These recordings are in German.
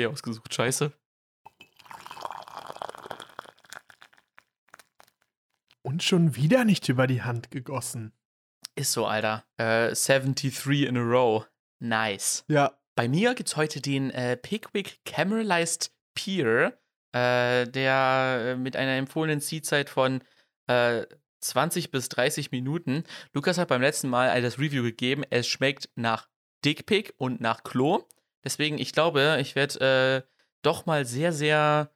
Tee ausgesucht. Scheiße. Und schon wieder nicht über die Hand gegossen. Ist so, Alter. Äh, 73 in a row. Nice. Ja. Bei mir gibt's heute den äh, Pickwick Caramelized Peer, äh, der äh, mit einer empfohlenen Ziehzeit von äh, 20 bis 30 Minuten. Lukas hat beim letzten Mal das Review gegeben. Es schmeckt nach Dickpick und nach Klo. Deswegen, ich glaube, ich werde äh, doch mal sehr, sehr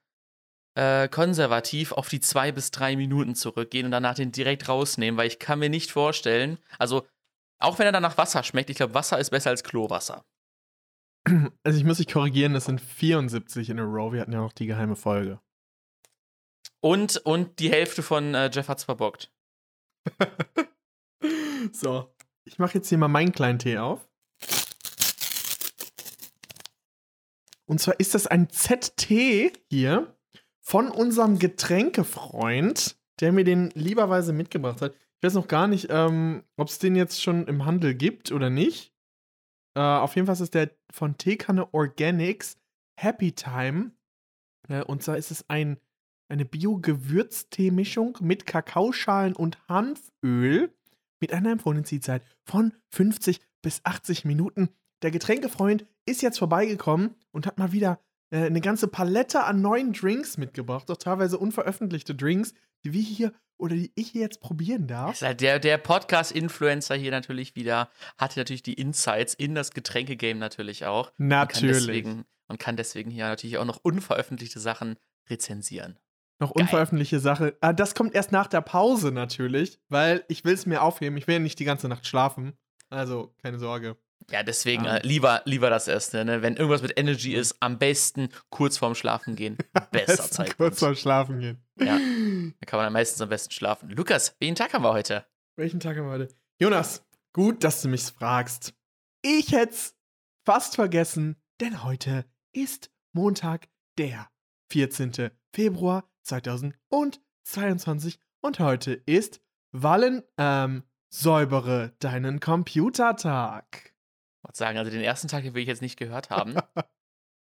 äh, konservativ auf die zwei bis drei Minuten zurückgehen und danach den direkt rausnehmen, weil ich kann mir nicht vorstellen, also auch wenn er dann nach Wasser schmeckt, ich glaube, Wasser ist besser als Klowasser. Also ich muss mich korrigieren, das sind 74 in a row. Wir hatten ja noch die geheime Folge. Und, und die Hälfte von äh, Jeff hat's verbockt. so, ich mache jetzt hier mal meinen kleinen Tee auf. Und zwar ist das ein ZT hier von unserem Getränkefreund, der mir den lieberweise mitgebracht hat. Ich weiß noch gar nicht, ähm, ob es den jetzt schon im Handel gibt oder nicht. Äh, auf jeden Fall ist es der von Teekanne Organics Happy Time. Äh, und zwar ist es ein, eine Bio-Gewürztee-Mischung mit Kakaoschalen und Hanföl mit einer empfohlenen Ziehzeit von 50 bis 80 Minuten. Der Getränkefreund ist jetzt vorbeigekommen und hat mal wieder äh, eine ganze Palette an neuen Drinks mitgebracht, auch teilweise unveröffentlichte Drinks, die wir hier oder die ich hier jetzt probieren darf. Ist halt der der Podcast-Influencer hier natürlich wieder, hatte natürlich die Insights in das Getränkegame natürlich auch. Natürlich. Und kann, deswegen, und kann deswegen hier natürlich auch noch unveröffentlichte Sachen rezensieren. Noch unveröffentlichte Sache. Ah, das kommt erst nach der Pause natürlich, weil ich will es mir aufheben. Ich will ja nicht die ganze Nacht schlafen. Also, keine Sorge. Ja, deswegen Ah. äh, lieber, lieber das erste. Ne? Wenn irgendwas mit Energy ist, am besten kurz vorm Schlafen gehen. Besser Zeitpunkt. kurz vorm Schlafen gehen. Ja. Da kann man meistens am besten schlafen. Lukas, welchen Tag haben wir heute? Welchen Tag haben wir heute? Jonas, gut, dass du mich fragst. Ich hätte es fast vergessen, denn heute ist Montag, der 14. Februar 2022 und heute ist Wallen, ähm, säubere deinen Computertag. Wollte sagen, also den ersten Tag, den will ich jetzt nicht gehört haben.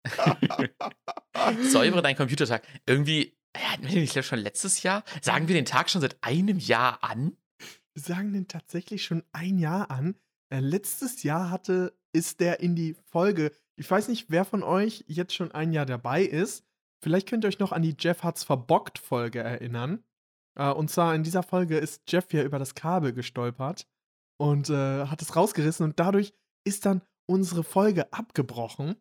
Säubere deinen Computertag. Irgendwie, ja, hatten wir den nicht schon letztes Jahr? Sagen wir den Tag schon seit einem Jahr an? Wir sagen den tatsächlich schon ein Jahr an. Äh, letztes Jahr hatte, ist der in die Folge. Ich weiß nicht, wer von euch jetzt schon ein Jahr dabei ist. Vielleicht könnt ihr euch noch an die Jeff hat's verbockt Folge erinnern. Äh, und zwar in dieser Folge ist Jeff ja über das Kabel gestolpert und äh, hat es rausgerissen und dadurch ist dann unsere Folge abgebrochen.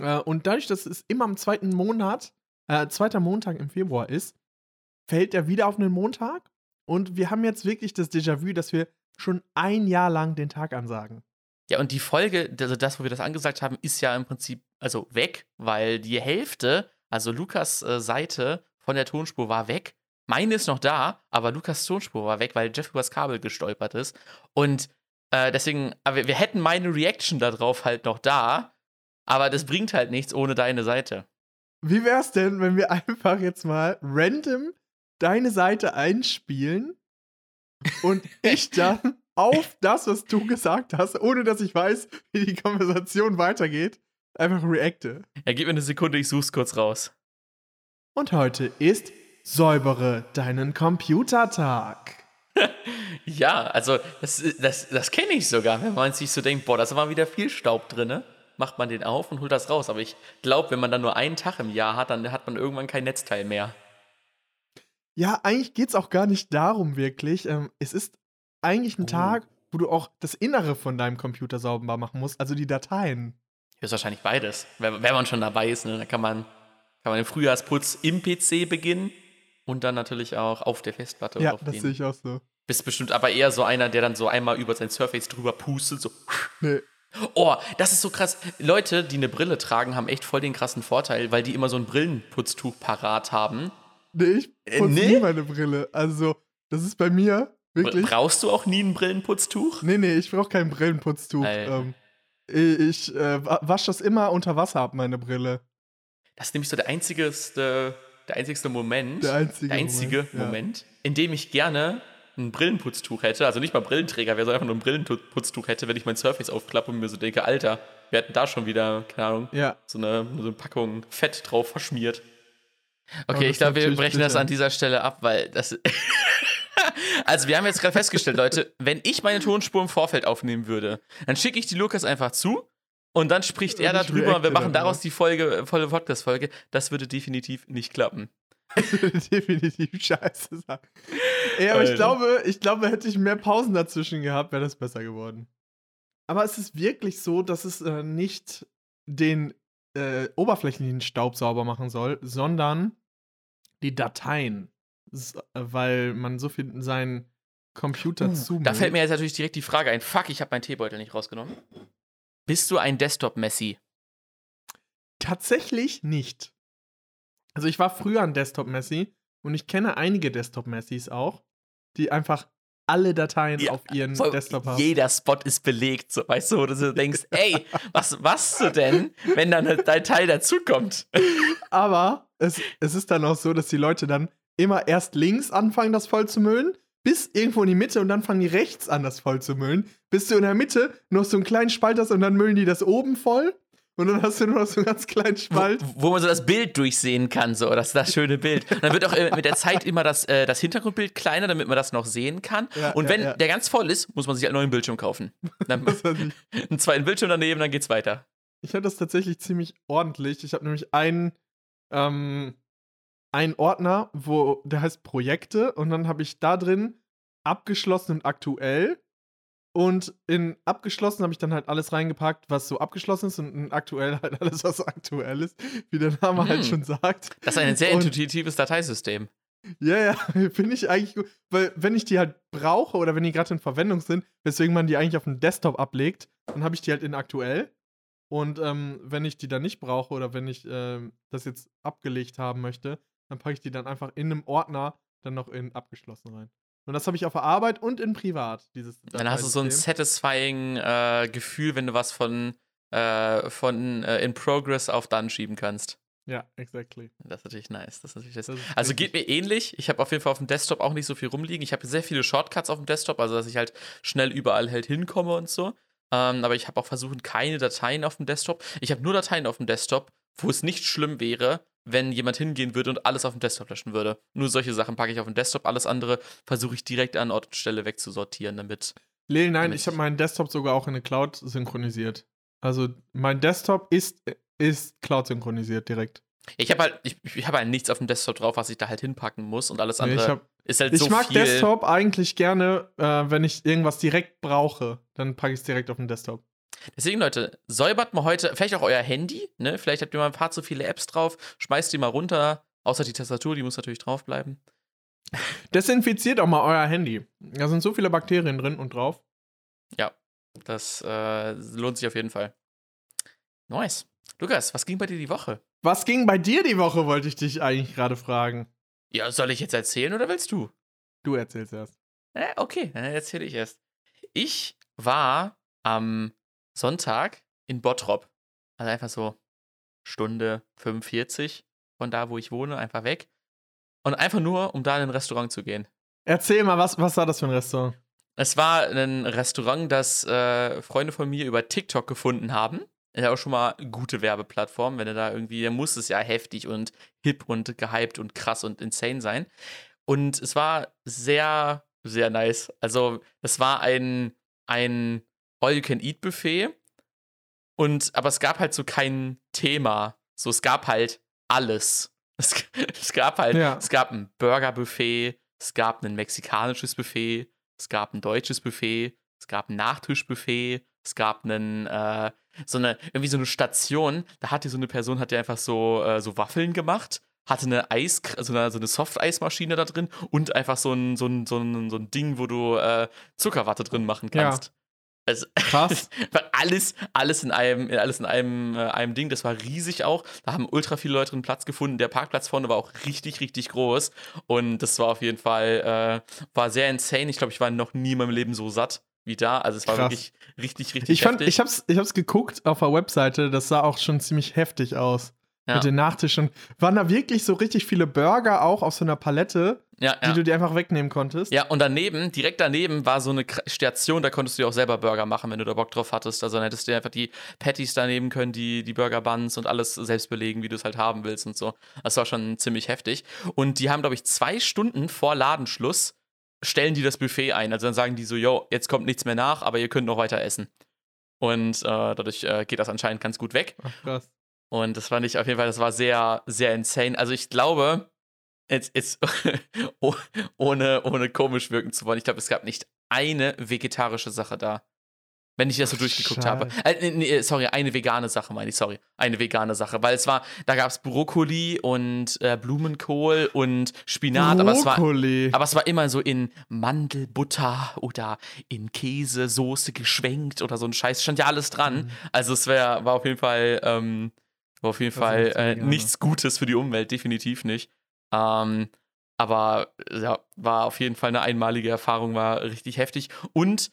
Äh, und dadurch, dass es immer am zweiten Monat, äh, zweiter Montag im Februar ist, fällt er wieder auf einen Montag und wir haben jetzt wirklich das Déjà-vu, dass wir schon ein Jahr lang den Tag ansagen. Ja, und die Folge, also das, wo wir das angesagt haben, ist ja im Prinzip also weg, weil die Hälfte, also Lukas äh, Seite von der Tonspur war weg. Meine ist noch da, aber Lukas Tonspur war weg, weil Jeff übers Kabel gestolpert ist. Und äh, deswegen, aber wir, hätten meine Reaction darauf halt noch da, aber das bringt halt nichts ohne deine Seite. Wie wär's denn, wenn wir einfach jetzt mal random deine Seite einspielen und ich dann auf das, was du gesagt hast, ohne dass ich weiß, wie die Konversation weitergeht, einfach reacte. Ja, gib mir eine Sekunde, ich such's kurz raus. Und heute ist Säubere deinen Computertag. Ja, also das, das, das kenne ich sogar, wenn man sich so denkt, boah, da ist aber wieder viel Staub drin, macht man den auf und holt das raus. Aber ich glaube, wenn man dann nur einen Tag im Jahr hat, dann hat man irgendwann kein Netzteil mehr. Ja, eigentlich geht's auch gar nicht darum wirklich. Ähm, es ist eigentlich ein Oh. Tag, wo du auch das Innere von deinem Computer sauber machen musst, also die Dateien. Ist wahrscheinlich beides. Wenn, man schon dabei ist, ne, dann kann man, kann man den Frühjahrsputz im PC beginnen und dann natürlich auch auf der Festplatte Ja, das sehe ich auch so. Bist bestimmt aber eher so einer, der dann so einmal über sein Surface drüber pustet, so. Nee. Oh, das ist so krass. Leute, die eine Brille tragen, haben echt voll den krassen Vorteil, weil die immer so ein Brillenputztuch parat haben. Nee, ich Äh, putze nee? nie meine Brille. Also, das ist bei mir wirklich. Brauchst du auch nie ein Brillenputztuch? Nee, nee, ich brauche kein Brillenputztuch. Ähm, ich äh, wa- wasche das immer unter Wasser ab, meine Brille. Das ist nämlich so der einzigste, der einzigste Moment, Der einzige der einzige Moment, ja. Moment, in dem ich gerne ein Brillenputztuch hätte, also nicht mal Brillenträger wäre, sondern einfach nur ein Brillenputztuch hätte, wenn ich mein Surface aufklappe und mir so denke, Alter, Wir hatten da schon wieder, keine Ahnung, Ja. so eine, so eine Packung Fett drauf verschmiert. Okay, das ich glaube, wir brechen das bitter. an dieser Stelle ab, weil das. also, wir haben jetzt gerade festgestellt, Leute, wenn ich meine Tonspur im Vorfeld aufnehmen würde, dann schicke ich die Lukas einfach zu und dann spricht Und er darüber und wir machen daraus die Folge, volle Podcast-Folge. Das würde definitiv nicht klappen. definitiv scheiße sein. Ey, aber ich glaube, ich glaube, hätte ich mehr Pausen dazwischen gehabt, wäre das besser geworden. Aber es ist wirklich so, dass es äh, nicht den äh, oberflächlichen Staub sauber machen soll, sondern die Dateien. S äh, weil man so viel in seinen Computer Uh, zumüllt. da fällt mir jetzt natürlich direkt die Frage ein: Fuck, ich habe meinen Teebeutel nicht rausgenommen. Bist du ein Desktop-Messi? Tatsächlich nicht. Also ich war früher ein Desktop-Messi und ich kenne einige Desktop-Messis auch, die einfach alle Dateien Ja, auf ihren Desktop haben. jeder Spot ist belegt, so, weißt du, wo du so denkst, ey, was machst du denn, wenn dann dein Teil dazukommt? Aber es, es ist dann auch so, dass die Leute dann immer erst links anfangen, das voll zu müllen, bis irgendwo in die Mitte und dann fangen die rechts an, das voll zu müllen, bis du in der Mitte noch so einen kleinen Spalt hast und dann müllen die das oben voll und dann hast du nur noch so einen ganz kleinen Spalt. Wo, wo man so das Bild durchsehen kann, so, das das schöne Bild. Und dann wird auch äh, mit der Zeit immer das, äh, das Hintergrundbild kleiner, damit man das noch sehen kann. Ja, Und ja, wenn ja. der ganz voll ist, muss man sich einen neuen Bildschirm kaufen. Dann einen zweiten Bildschirm daneben, dann geht's weiter. Ich habe das tatsächlich ziemlich ordentlich. Ich habe nämlich einen, ähm, einen Ordner, wo der heißt Projekte und dann habe ich da drin abgeschlossen und aktuell. Und in abgeschlossen habe ich dann halt alles reingepackt, was so abgeschlossen ist und in aktuell halt alles, was aktuell ist, wie der Name halt Mhm. schon sagt. Das ist ein sehr Und- intuitives Dateisystem. Ja, ja, finde ich eigentlich gut. Weil, wenn ich die halt brauche oder wenn die gerade in Verwendung sind, weswegen man die eigentlich auf dem Desktop ablegt, dann habe ich die halt in aktuell. Und ähm, wenn ich die dann nicht brauche oder wenn ich ähm, das jetzt abgelegt haben möchte, dann packe ich die dann einfach in einem Ordner dann noch in abgeschlossen rein. Und das habe ich auf der Arbeit und in privat, dieses Dann hast du so ein satisfying äh, Gefühl, wenn du was von, äh, von äh, in progress auf dann schieben kannst. Ja, exactly. Das ist natürlich nice. Das ist natürlich das. Das ist Also geht mir ähnlich. Ich habe auf jeden Fall auf dem Desktop auch nicht so viel rumliegen. Ich habe sehr viele Shortcuts auf dem Desktop, also dass ich halt schnell überall halt hinkomme und so. Ähm, aber ich habe auch versucht, keine Dateien auf dem Desktop. Ich habe nur Dateien auf dem Desktop, wo es nicht schlimm wäre, wenn jemand hingehen würde und alles auf dem Desktop löschen würde. Nur solche Sachen packe ich auf den Desktop, alles andere versuche ich direkt an Ort und Stelle wegzusortieren, damit. Lil, nein, damit ich habe ich- meinen Desktop sogar auch in eine Cloud synchronisiert. Also mein Desktop ist, ist Cloud synchronisiert direkt. Ich habe halt, ich, ich habe halt nichts auf dem Desktop drauf, was ich da halt hinpacken muss und alles Nee, andere ich hab, ist halt Ich so mag viel. Desktop eigentlich gerne, äh, wenn ich irgendwas direkt brauche, dann packe ich es direkt auf den Desktop. Deswegen, Leute, säubert mal heute, vielleicht auch euer Handy, ne? Vielleicht habt ihr mal ein paar zu viele Apps drauf, schmeißt die mal runter, außer die Tastatur, die muss natürlich drauf bleiben. Desinfiziert auch mal euer Handy. Da sind so viele Bakterien drin und drauf. Ja, das äh, lohnt sich auf jeden Fall. Nice. Lukas, was ging bei dir die Woche? Was ging bei dir die Woche, wollte ich dich eigentlich gerade fragen. Ja, soll ich jetzt erzählen oder willst du? Du erzählst erst. Äh, okay, dann erzähle ich erst. Ich war am Sonntag in Bottrop. Also einfach so Stunde 45 von da, wo ich wohne, einfach weg. Und einfach nur, um da in ein Restaurant zu gehen. Erzähl mal, was, was war das für ein Restaurant? Es war ein Restaurant, das äh, Freunde von mir über TikTok gefunden haben. Ist ja auch schon mal eine gute Werbeplattform, wenn du da irgendwie, da muss es ja heftig und hip und gehypt und krass und insane sein. Und es war sehr, sehr nice. Also, es war ein, ein All-You-Can-Eat-Buffet. Und, aber es gab halt so kein Thema. So, es gab halt alles. Es, es gab halt, Ja. es gab ein Burger-Buffet, es gab ein mexikanisches Buffet, es gab ein deutsches Buffet, es gab ein Nachtischbuffet, es gab einen, äh, so eine, irgendwie so eine Station, da hatte so eine Person, hat die einfach so, äh, so Waffeln gemacht, hatte eine Eis, so eine, so eine Soft-Eismaschine da drin und einfach so ein, so ein, so ein, so ein Ding, wo du äh, Zuckerwatte drin machen Ja. Also, Krass. alles, alles in einem, alles in einem, äh, einem Ding. Das war riesig auch. Da haben ultra viele Leute einen Platz gefunden. Der Parkplatz vorne war auch richtig, richtig groß. Und das war auf jeden Fall, äh, war sehr insane. Ich glaube, ich war noch nie in meinem Leben so satt wie da. Also es war Krass. wirklich richtig, richtig Ich fand, heftig. ich hab's, ich hab's geguckt auf der Webseite, das sah auch schon ziemlich heftig aus. Ja. Mit den Nachtischen. Waren da wirklich so richtig viele Burger auch auf so einer Palette, Ja, die ja. du dir einfach wegnehmen konntest? Ja, und daneben, direkt daneben, war so eine Station, da konntest du dir auch selber Burger machen, wenn du da Bock drauf hattest. Also dann hättest du dir einfach die Patties daneben können, die, die Burger Buns und alles selbst belegen, wie du es halt haben willst und so. Das war schon ziemlich heftig. Und die haben, glaube ich, zwei Stunden vor Ladenschluss stellen die das Buffet ein. Also dann sagen die so, yo, jetzt kommt nichts mehr nach, aber ihr könnt noch weiter essen. Und äh, dadurch äh, geht das anscheinend ganz gut weg. Ach, krass. Und das fand ich auf jeden Fall, das war sehr, sehr insane. Also ich glaube, jetzt, jetzt oh- ohne, ohne komisch wirken zu wollen, ich glaube, es gab nicht eine vegetarische Sache da. Wenn ich das so durchgeguckt Scheiße. habe. Äh, nee, sorry, eine vegane Sache meine ich, sorry. Eine vegane Sache. Weil es war, da gab es Brokkoli und äh, Blumenkohl und Spinat, aber es war. Brokkoli. Aber es war immer so in Mandelbutter oder in Käsesoße geschwenkt oder so ein Scheiß. Stand ja alles dran. Mhm. Also es wär, war auf jeden Fall, ähm, war auf jeden Das Fall äh, vegan, nichts Gutes für die Umwelt, definitiv nicht. Ähm, aber ja, war auf jeden Fall eine einmalige Erfahrung, war richtig heftig. Und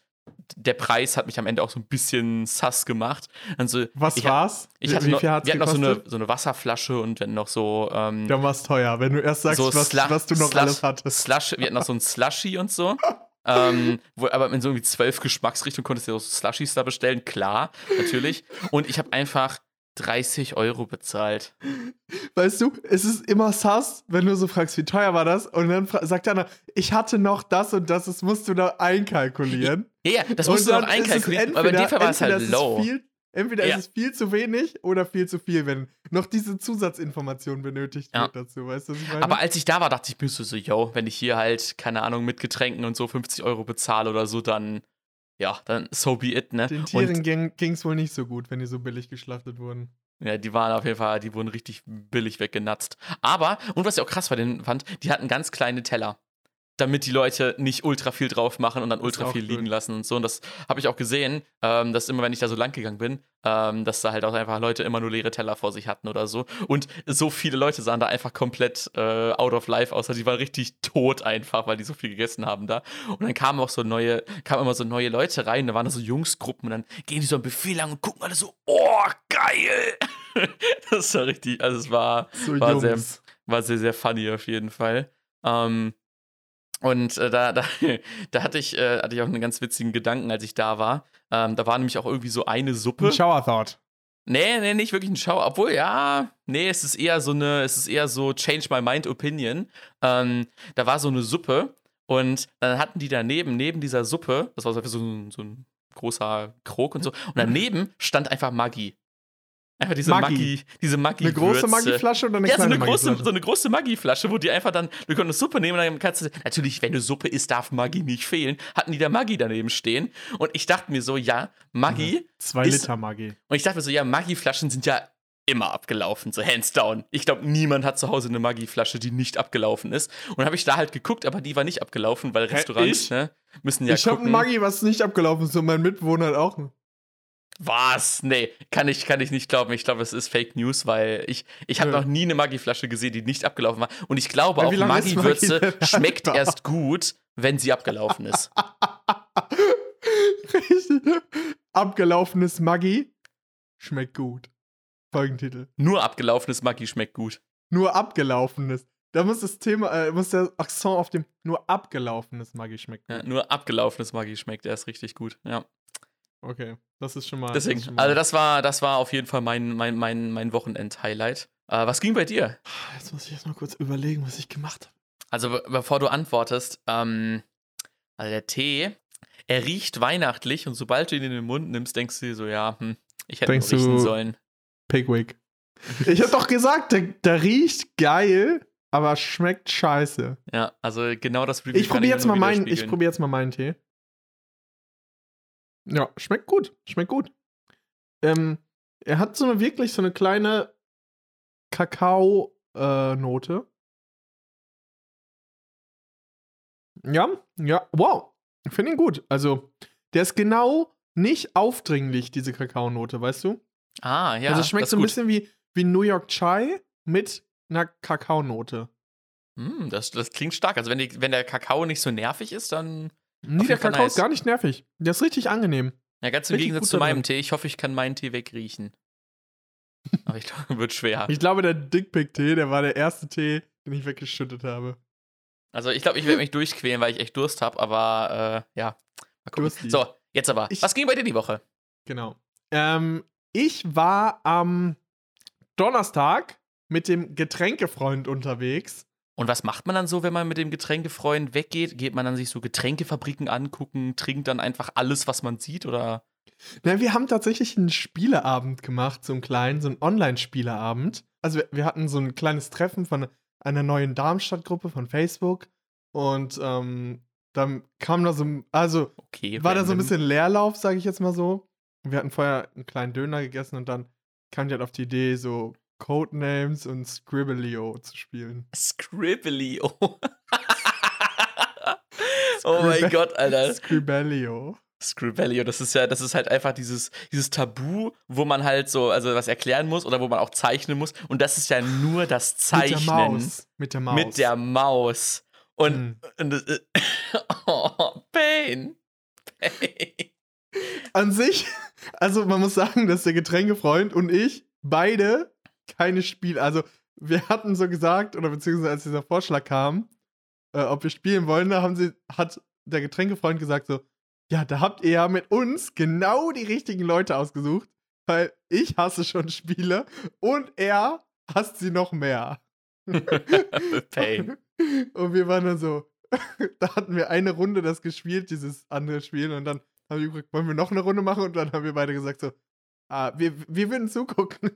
der Preis hat mich am Ende auch so ein bisschen sass gemacht. Also, Was ich war's? Ich hatte Wie noch, viel hat's wir hatten noch so gekostet? eine, so eine Wasserflasche und hatten noch so ähm, Dann war's teuer, wenn du erst sagst, so was, was du noch Slush- alles hattest. Slush, wir hatten noch so ein Slushy und so. ähm, wo, aber in so irgendwie zwölf Geschmacksrichtungen konntest du auch so Slushies da bestellen, klar, natürlich. Und ich habe einfach 30 Euro bezahlt. Weißt du, es ist immer sass, wenn du so fragst, wie teuer war das? Und dann sagt einer, ich hatte noch das und das, das musst du da einkalkulieren. Ja, ja, das Und musst du noch ist einkalkulieren. Aber in dem Fall war es entweder halt ist low. viel, entweder Ja. ist es viel zu wenig oder viel zu viel, wenn noch diese Zusatzinformation benötigt Ja. wird dazu. Weißt du, was ich meine? Aber als ich da war, dachte ich mir so, so, yo, wenn ich hier halt, keine Ahnung, mit Getränken und so 50 Euro bezahle oder so, dann, ja, dann so be it, ne? Den Und Tieren ging es wohl nicht so gut, wenn die so billig geschlachtet wurden. Ja, die waren auf jeden Fall, die wurden richtig billig weggenatzt. Aber, und was ich auch krass bei denen fand, die hatten ganz kleine Teller. Damit die Leute nicht ultra viel drauf machen und dann ultra viel liegen lassen und so. Und das habe ich auch gesehen, ähm, dass immer, wenn ich da so lang gegangen bin, ähm, dass da halt auch einfach Leute immer nur leere Teller vor sich hatten oder so. Und so viele Leute sahen da einfach komplett äh, out of life aus. Also die waren richtig tot einfach, weil die so viel gegessen haben da. Und dann kamen auch so neue, kamen immer so neue Leute rein, da waren da so Jungsgruppen und dann gehen die so am Buffet lang und gucken alle so, oh, geil! das war richtig, also es war, So War sehr- war sehr, sehr funny auf jeden Fall. Ähm, und äh, da, da, da hatte, ich, äh, hatte ich auch einen ganz witzigen Gedanken, als ich da war. Ähm, da war nämlich auch irgendwie so eine Suppe. Ein Shower Thought. Nee, nee, nicht wirklich ein Schau. Obwohl, ja, nee, es ist eher so eine, es ist eher so Change My Mind Opinion. Ähm, da war so eine Suppe und dann hatten die daneben, neben dieser Suppe, das war so, so, ein, so ein großer Krog und so, und daneben stand einfach Maggi. Einfach diese Maggi. Maggi, diese Maggi. Eine große Maggi-Flasche oder eine Ja, so kleine eine, große, Maggi-Flasche? so eine große Maggi-Flasche, wo die einfach dann, du konntest Suppe nehmen und dann kannst du, natürlich, wenn du Suppe isst, darf Maggi nicht fehlen, hatten die da Maggi daneben stehen. Und ich dachte mir so, ja, Maggi, Zwei ist- Liter Maggi. und ich dachte mir so, ja, Maggi-Flaschen sind ja immer abgelaufen, so hands down. Ich glaube, niemand hat zu Hause eine Maggi-Flasche, die nicht abgelaufen ist. Und habe ich da halt geguckt, aber die war nicht abgelaufen, weil Restaurants, ich? ne, müssen ja ich habe ein Maggi, was nicht abgelaufen ist und mein Mitbewohner hat auch. Was? Nee, kann ich, kann ich nicht glauben. Ich glaube, es ist Fake News, weil ich, ich habe Ja. noch nie eine Maggi-Flasche gesehen, die nicht abgelaufen war. Und ich glaube Ja, auch, Maggi-Würze Maggi schmeckt erst gut, wenn sie abgelaufen ist. Richtig. Abgelaufenes Maggi schmeckt gut. Folgentitel. Nur abgelaufenes Maggi schmeckt gut. Nur abgelaufenes. Da muss das Thema, äh, muss der Akzent auf dem nur abgelaufenes Maggi schmecken. Ja, nur abgelaufenes Maggi schmeckt erst richtig gut. Ja. Okay, das ist schon mal. Deswegen, schon mal- also das war, das war auf jeden Fall mein, mein, mein, mein Wochenend-Highlight. Äh, was ging bei dir? Jetzt muss ich erst mal kurz überlegen, was ich gemacht habe. Also be bevor du antwortest, ähm, also der Tee, er riecht weihnachtlich und sobald du ihn in den Mund nimmst, denkst du dir so, ja, hm, ich hätte Denkst ihn riechen sollen. Pigwig. Ich hab doch gesagt, der, der riecht geil, aber schmeckt scheiße. Ja, also genau das Review Ich probiere jetzt mal meinen, ich probiere jetzt mal meinen Tee. Ja, schmeckt gut, schmeckt gut. Ähm, er hat so eine wirklich so eine kleine Kakao-Note. ja, ja, wow. Ich finde ihn gut. Also, der ist genau nicht aufdringlich, diese Kakaonote, weißt du? Ah, ja. also, es schmeckt so ein gut. bisschen wie, wie New York Chai mit einer Kakaonote. Hm, das, das klingt stark. Also wenn, die, wenn der Kakao nicht so nervig ist, dann. Nee, der Kakao nice. ist gar nicht nervig. Der ist richtig angenehm. Ja, ganz im Richtig Gegensatz zu meinem. Tee. Ich hoffe, ich kann meinen Tee wegriechen. Aber ich glaube, wird schwer. Ich glaube, der Dickpick-Tee, der war der erste Tee, den ich weggeschüttet habe. Also ich glaube, ich werde mich durchquälen, weil ich echt Durst habe, aber äh, ja. Mal gucken. Durstig. So, jetzt aber. Ich- Was ging bei dir die Woche? Genau. Ähm, ich war am Donnerstag mit dem Getränkefreund unterwegs. Und was macht man dann so, wenn man mit dem Getränkefreund weggeht? Geht man dann sich so Getränkefabriken angucken, trinkt dann einfach alles, was man sieht? Oder Na, wir haben tatsächlich einen Spieleabend gemacht, so einen kleinen, so einen Online-Spieleabend. Also wir, wir hatten so ein kleines Treffen von einer neuen Darmstadt-Gruppe von Facebook. Und ähm, dann kam da so, ein- also okay, war da so ein bisschen Leerlauf, sage ich jetzt mal so. Wir hatten vorher einen kleinen Döner gegessen und dann kam die halt auf die Idee, so Codenames und Scribblio zu spielen. Scribblio. oh mein Gott, Alter. Scribblio. Scribblio, das ist ja, das ist halt einfach dieses, dieses Tabu, wo man halt so, also was erklären muss oder wo man auch zeichnen muss. Und das ist ja nur das Mit der Zeichnen Maus. Mit der Maus. mit der Maus. Und, Mhm. und äh, oh, Pain. Pain. An sich, also man muss sagen, dass der Getränkefreund und ich beide keine Spiele, also wir hatten so gesagt, oder beziehungsweise als dieser Vorschlag kam, äh, ob wir spielen wollen, da haben sie, hat der Getränkefreund gesagt so, ja, da habt ihr ja mit uns genau die richtigen Leute ausgesucht, weil ich hasse schon Spiele und er hasst sie noch mehr. Pain. Und wir waren dann so, da hatten wir eine Runde das gespielt, dieses andere Spiel, und dann haben wir gefragt, wollen wir noch eine Runde machen? Und dann haben wir beide gesagt so, ah, wir, wir würden zugucken.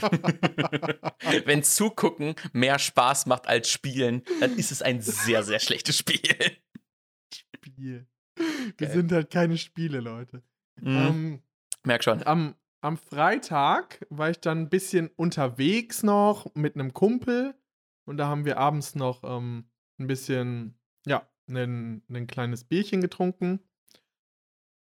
Wenn Zugucken mehr Spaß macht als Spielen, dann ist es ein sehr, sehr schlechtes Spiel. Spiel. Wir Geil. sind halt keine Spiele, Leute. Mhm. Ähm, Merk schon. am, am Freitag war ich dann ein bisschen unterwegs noch mit einem Kumpel und da haben wir abends noch ähm, ein bisschen, ja, ein, ein kleines Bierchen getrunken.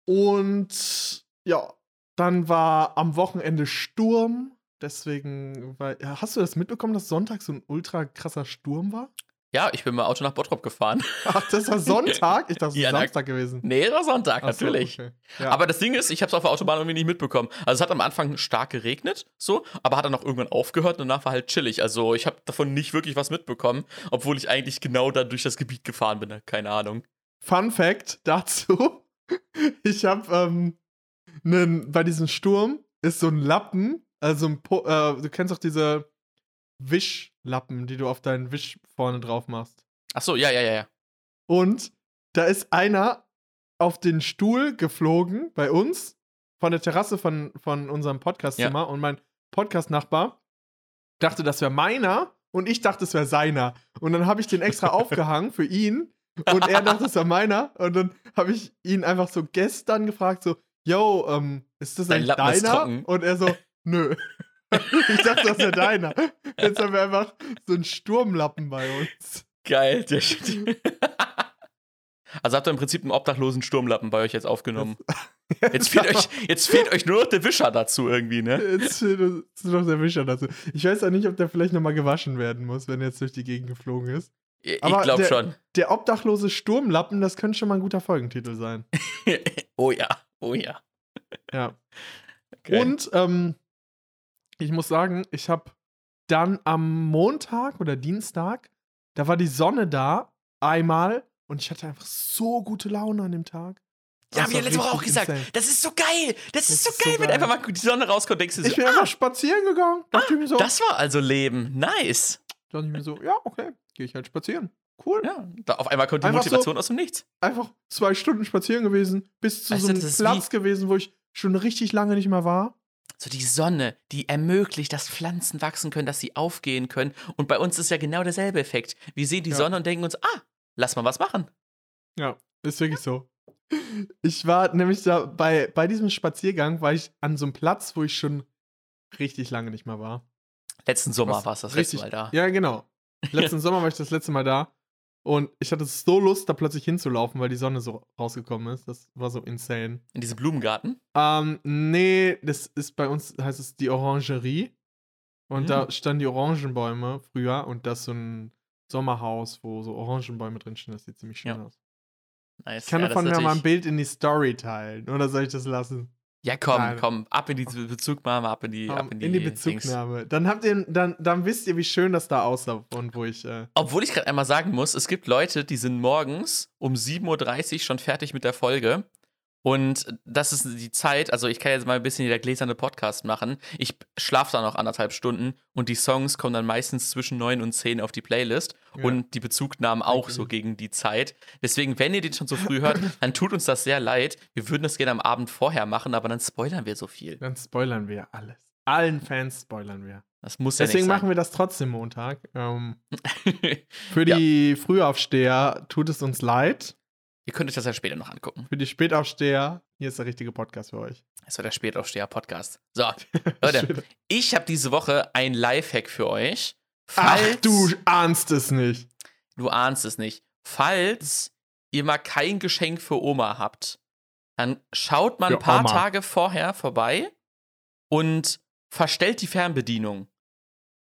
Und ja, dann war am Wochenende Sturm. Deswegen war. ja, Hast du das mitbekommen, dass Sonntag so ein ultra krasser Sturm war? Ja, ich bin mit dem Auto nach Bottrop gefahren. Ach, das war Sonntag? Ich dachte, es Ja, ist na- Samstag gewesen. Nee, das war Sonntag, Ach so, natürlich. okay. Ja. Aber das Ding ist, ich habe es auf der Autobahn irgendwie nicht mitbekommen. Also es hat am Anfang stark geregnet, so, aber hat dann auch irgendwann aufgehört und danach war halt chillig. Also ich habe davon nicht wirklich was mitbekommen, obwohl ich eigentlich genau da durch das Gebiet gefahren bin. Keine Ahnung. Fun Fact dazu: Ich habe ähm, bei diesem Sturm ist so ein Lappen, also ein po äh, du kennst auch diese Wischlappen, die du auf deinen Wisch vorne drauf machst. Ach so, ja, ja, ja, ja. Und da ist einer auf den Stuhl geflogen bei uns von der Terrasse von, von unserem Podcastzimmer und mein Podcast-Nachbar dachte, das wäre meiner und ich dachte, es wäre seiner. Und dann habe ich den extra aufgehangen für ihn und er dachte, es wäre meiner. Und dann habe ich ihn einfach so gestern gefragt, so, yo, ähm, ist das Dein eigentlich Lappen deiner? Und er so, nö. ich dachte, das wäre deiner. Jetzt haben wir einfach so einen Sturmlappen bei uns. Geil. Der also habt ihr im Prinzip einen obdachlosen Sturmlappen bei euch jetzt aufgenommen. Jetzt fehlt, euch, jetzt fehlt euch nur noch der Wischer dazu irgendwie, ne? Jetzt fehlt uns noch der Wischer dazu. Ich weiß auch nicht, ob der vielleicht nochmal gewaschen werden muss, wenn er jetzt durch die Gegend geflogen ist. Ich glaube schon. Der obdachlose Sturmlappen, das könnte schon mal ein guter Folgentitel sein. oh ja, oh ja. Ja. Geil. Und ähm, ich muss sagen, ich habe dann am Montag oder Dienstag, da war die Sonne da, einmal, und ich hatte einfach so gute Laune an dem Tag. Ja, wie war letzte Woche auch gesagt. insane. Das ist so geil. Das, Das ist so ist so geil, wenn geil. einfach mal die Sonne rauskommt, denkst du so, Ich bin ah, einfach spazieren gegangen. Mir so, das war also Leben. Nice. dachte ich mir so, ja, okay, gehe ich halt spazieren. Cool. Ja, da auf einmal kommt die Einfach Motivation aus dem Nichts. einfach zwei Stunden spazieren gewesen, bis zu Weißt so einem Platz gewesen, wo ich schon richtig lange nicht mehr war. So die Sonne, die ermöglicht, dass Pflanzen wachsen können, dass sie aufgehen können. Und bei uns ist ja genau derselbe Effekt. Wir sehen die Ja. Sonne und denken uns, ah, lass mal was machen. Ja, ist wirklich so. Ich war nämlich da bei, bei diesem Spaziergang, war ich an so einem Platz, wo ich schon richtig lange nicht mehr war. Letzten Sommer war es das richtig- letzte Mal da. Ja, genau. Letzten Sommer war ich das letzte Mal da und ich hatte so Lust, da plötzlich hinzulaufen, weil die Sonne so rausgekommen ist. Das war so insane. In diesem Blumengarten. Ähm, nee, das ist bei uns, heißt es die Orangerie. Und Mhm. da standen die Orangenbäume früher und das ist so ein Sommerhaus, wo so Orangenbäume drinstehen. Das sieht ziemlich schön Ja. aus. Nice. Ich kann ja, davon ja mal ein Bild in die Story teilen. Oder soll ich das lassen? Ja, komm, Nein. komm, ab in die Bezugnahme, ab in die, ab in die, in die Dings. Bezugnahme. Dann habt ihr, dann, dann wisst ihr, wie schön das da aussah, von wo ich. Äh, Obwohl ich gerade einmal sagen muss, es gibt Leute, die sind morgens um 7.30 Uhr schon fertig mit der Folge. Und das ist die Zeit, also ich kann jetzt mal ein bisschen der gläserne Podcast machen. Ich schlafe da noch anderthalb Stunden und die Songs kommen dann meistens zwischen 9 und 10 auf die Playlist Ja. und die Bezugnahmen auch so gegen die Zeit. Deswegen, wenn ihr den schon so früh hört, dann tut uns das sehr leid. Wir würden das gerne am Abend vorher machen, aber dann spoilern wir so viel. dann spoilern wir alles. Allen Fans spoilern wir. Das muss ja Deswegen machen wir das trotzdem Montag. Ähm, für die Frühaufsteher tut es uns leid. Ihr könnt euch das ja später noch angucken. Für die Spätaufsteher, hier ist der richtige Podcast für euch. Das war der Spätaufsteher-Podcast. So, Leute, ich habe diese Woche ein Lifehack für euch. Ach, Falls, du ahnst es nicht. du ahnst es nicht. Falls ihr mal kein Geschenk für Oma habt, dann schaut mal ein Für paar Oma. Tage vorher vorbei und verstellt die Fernbedienung.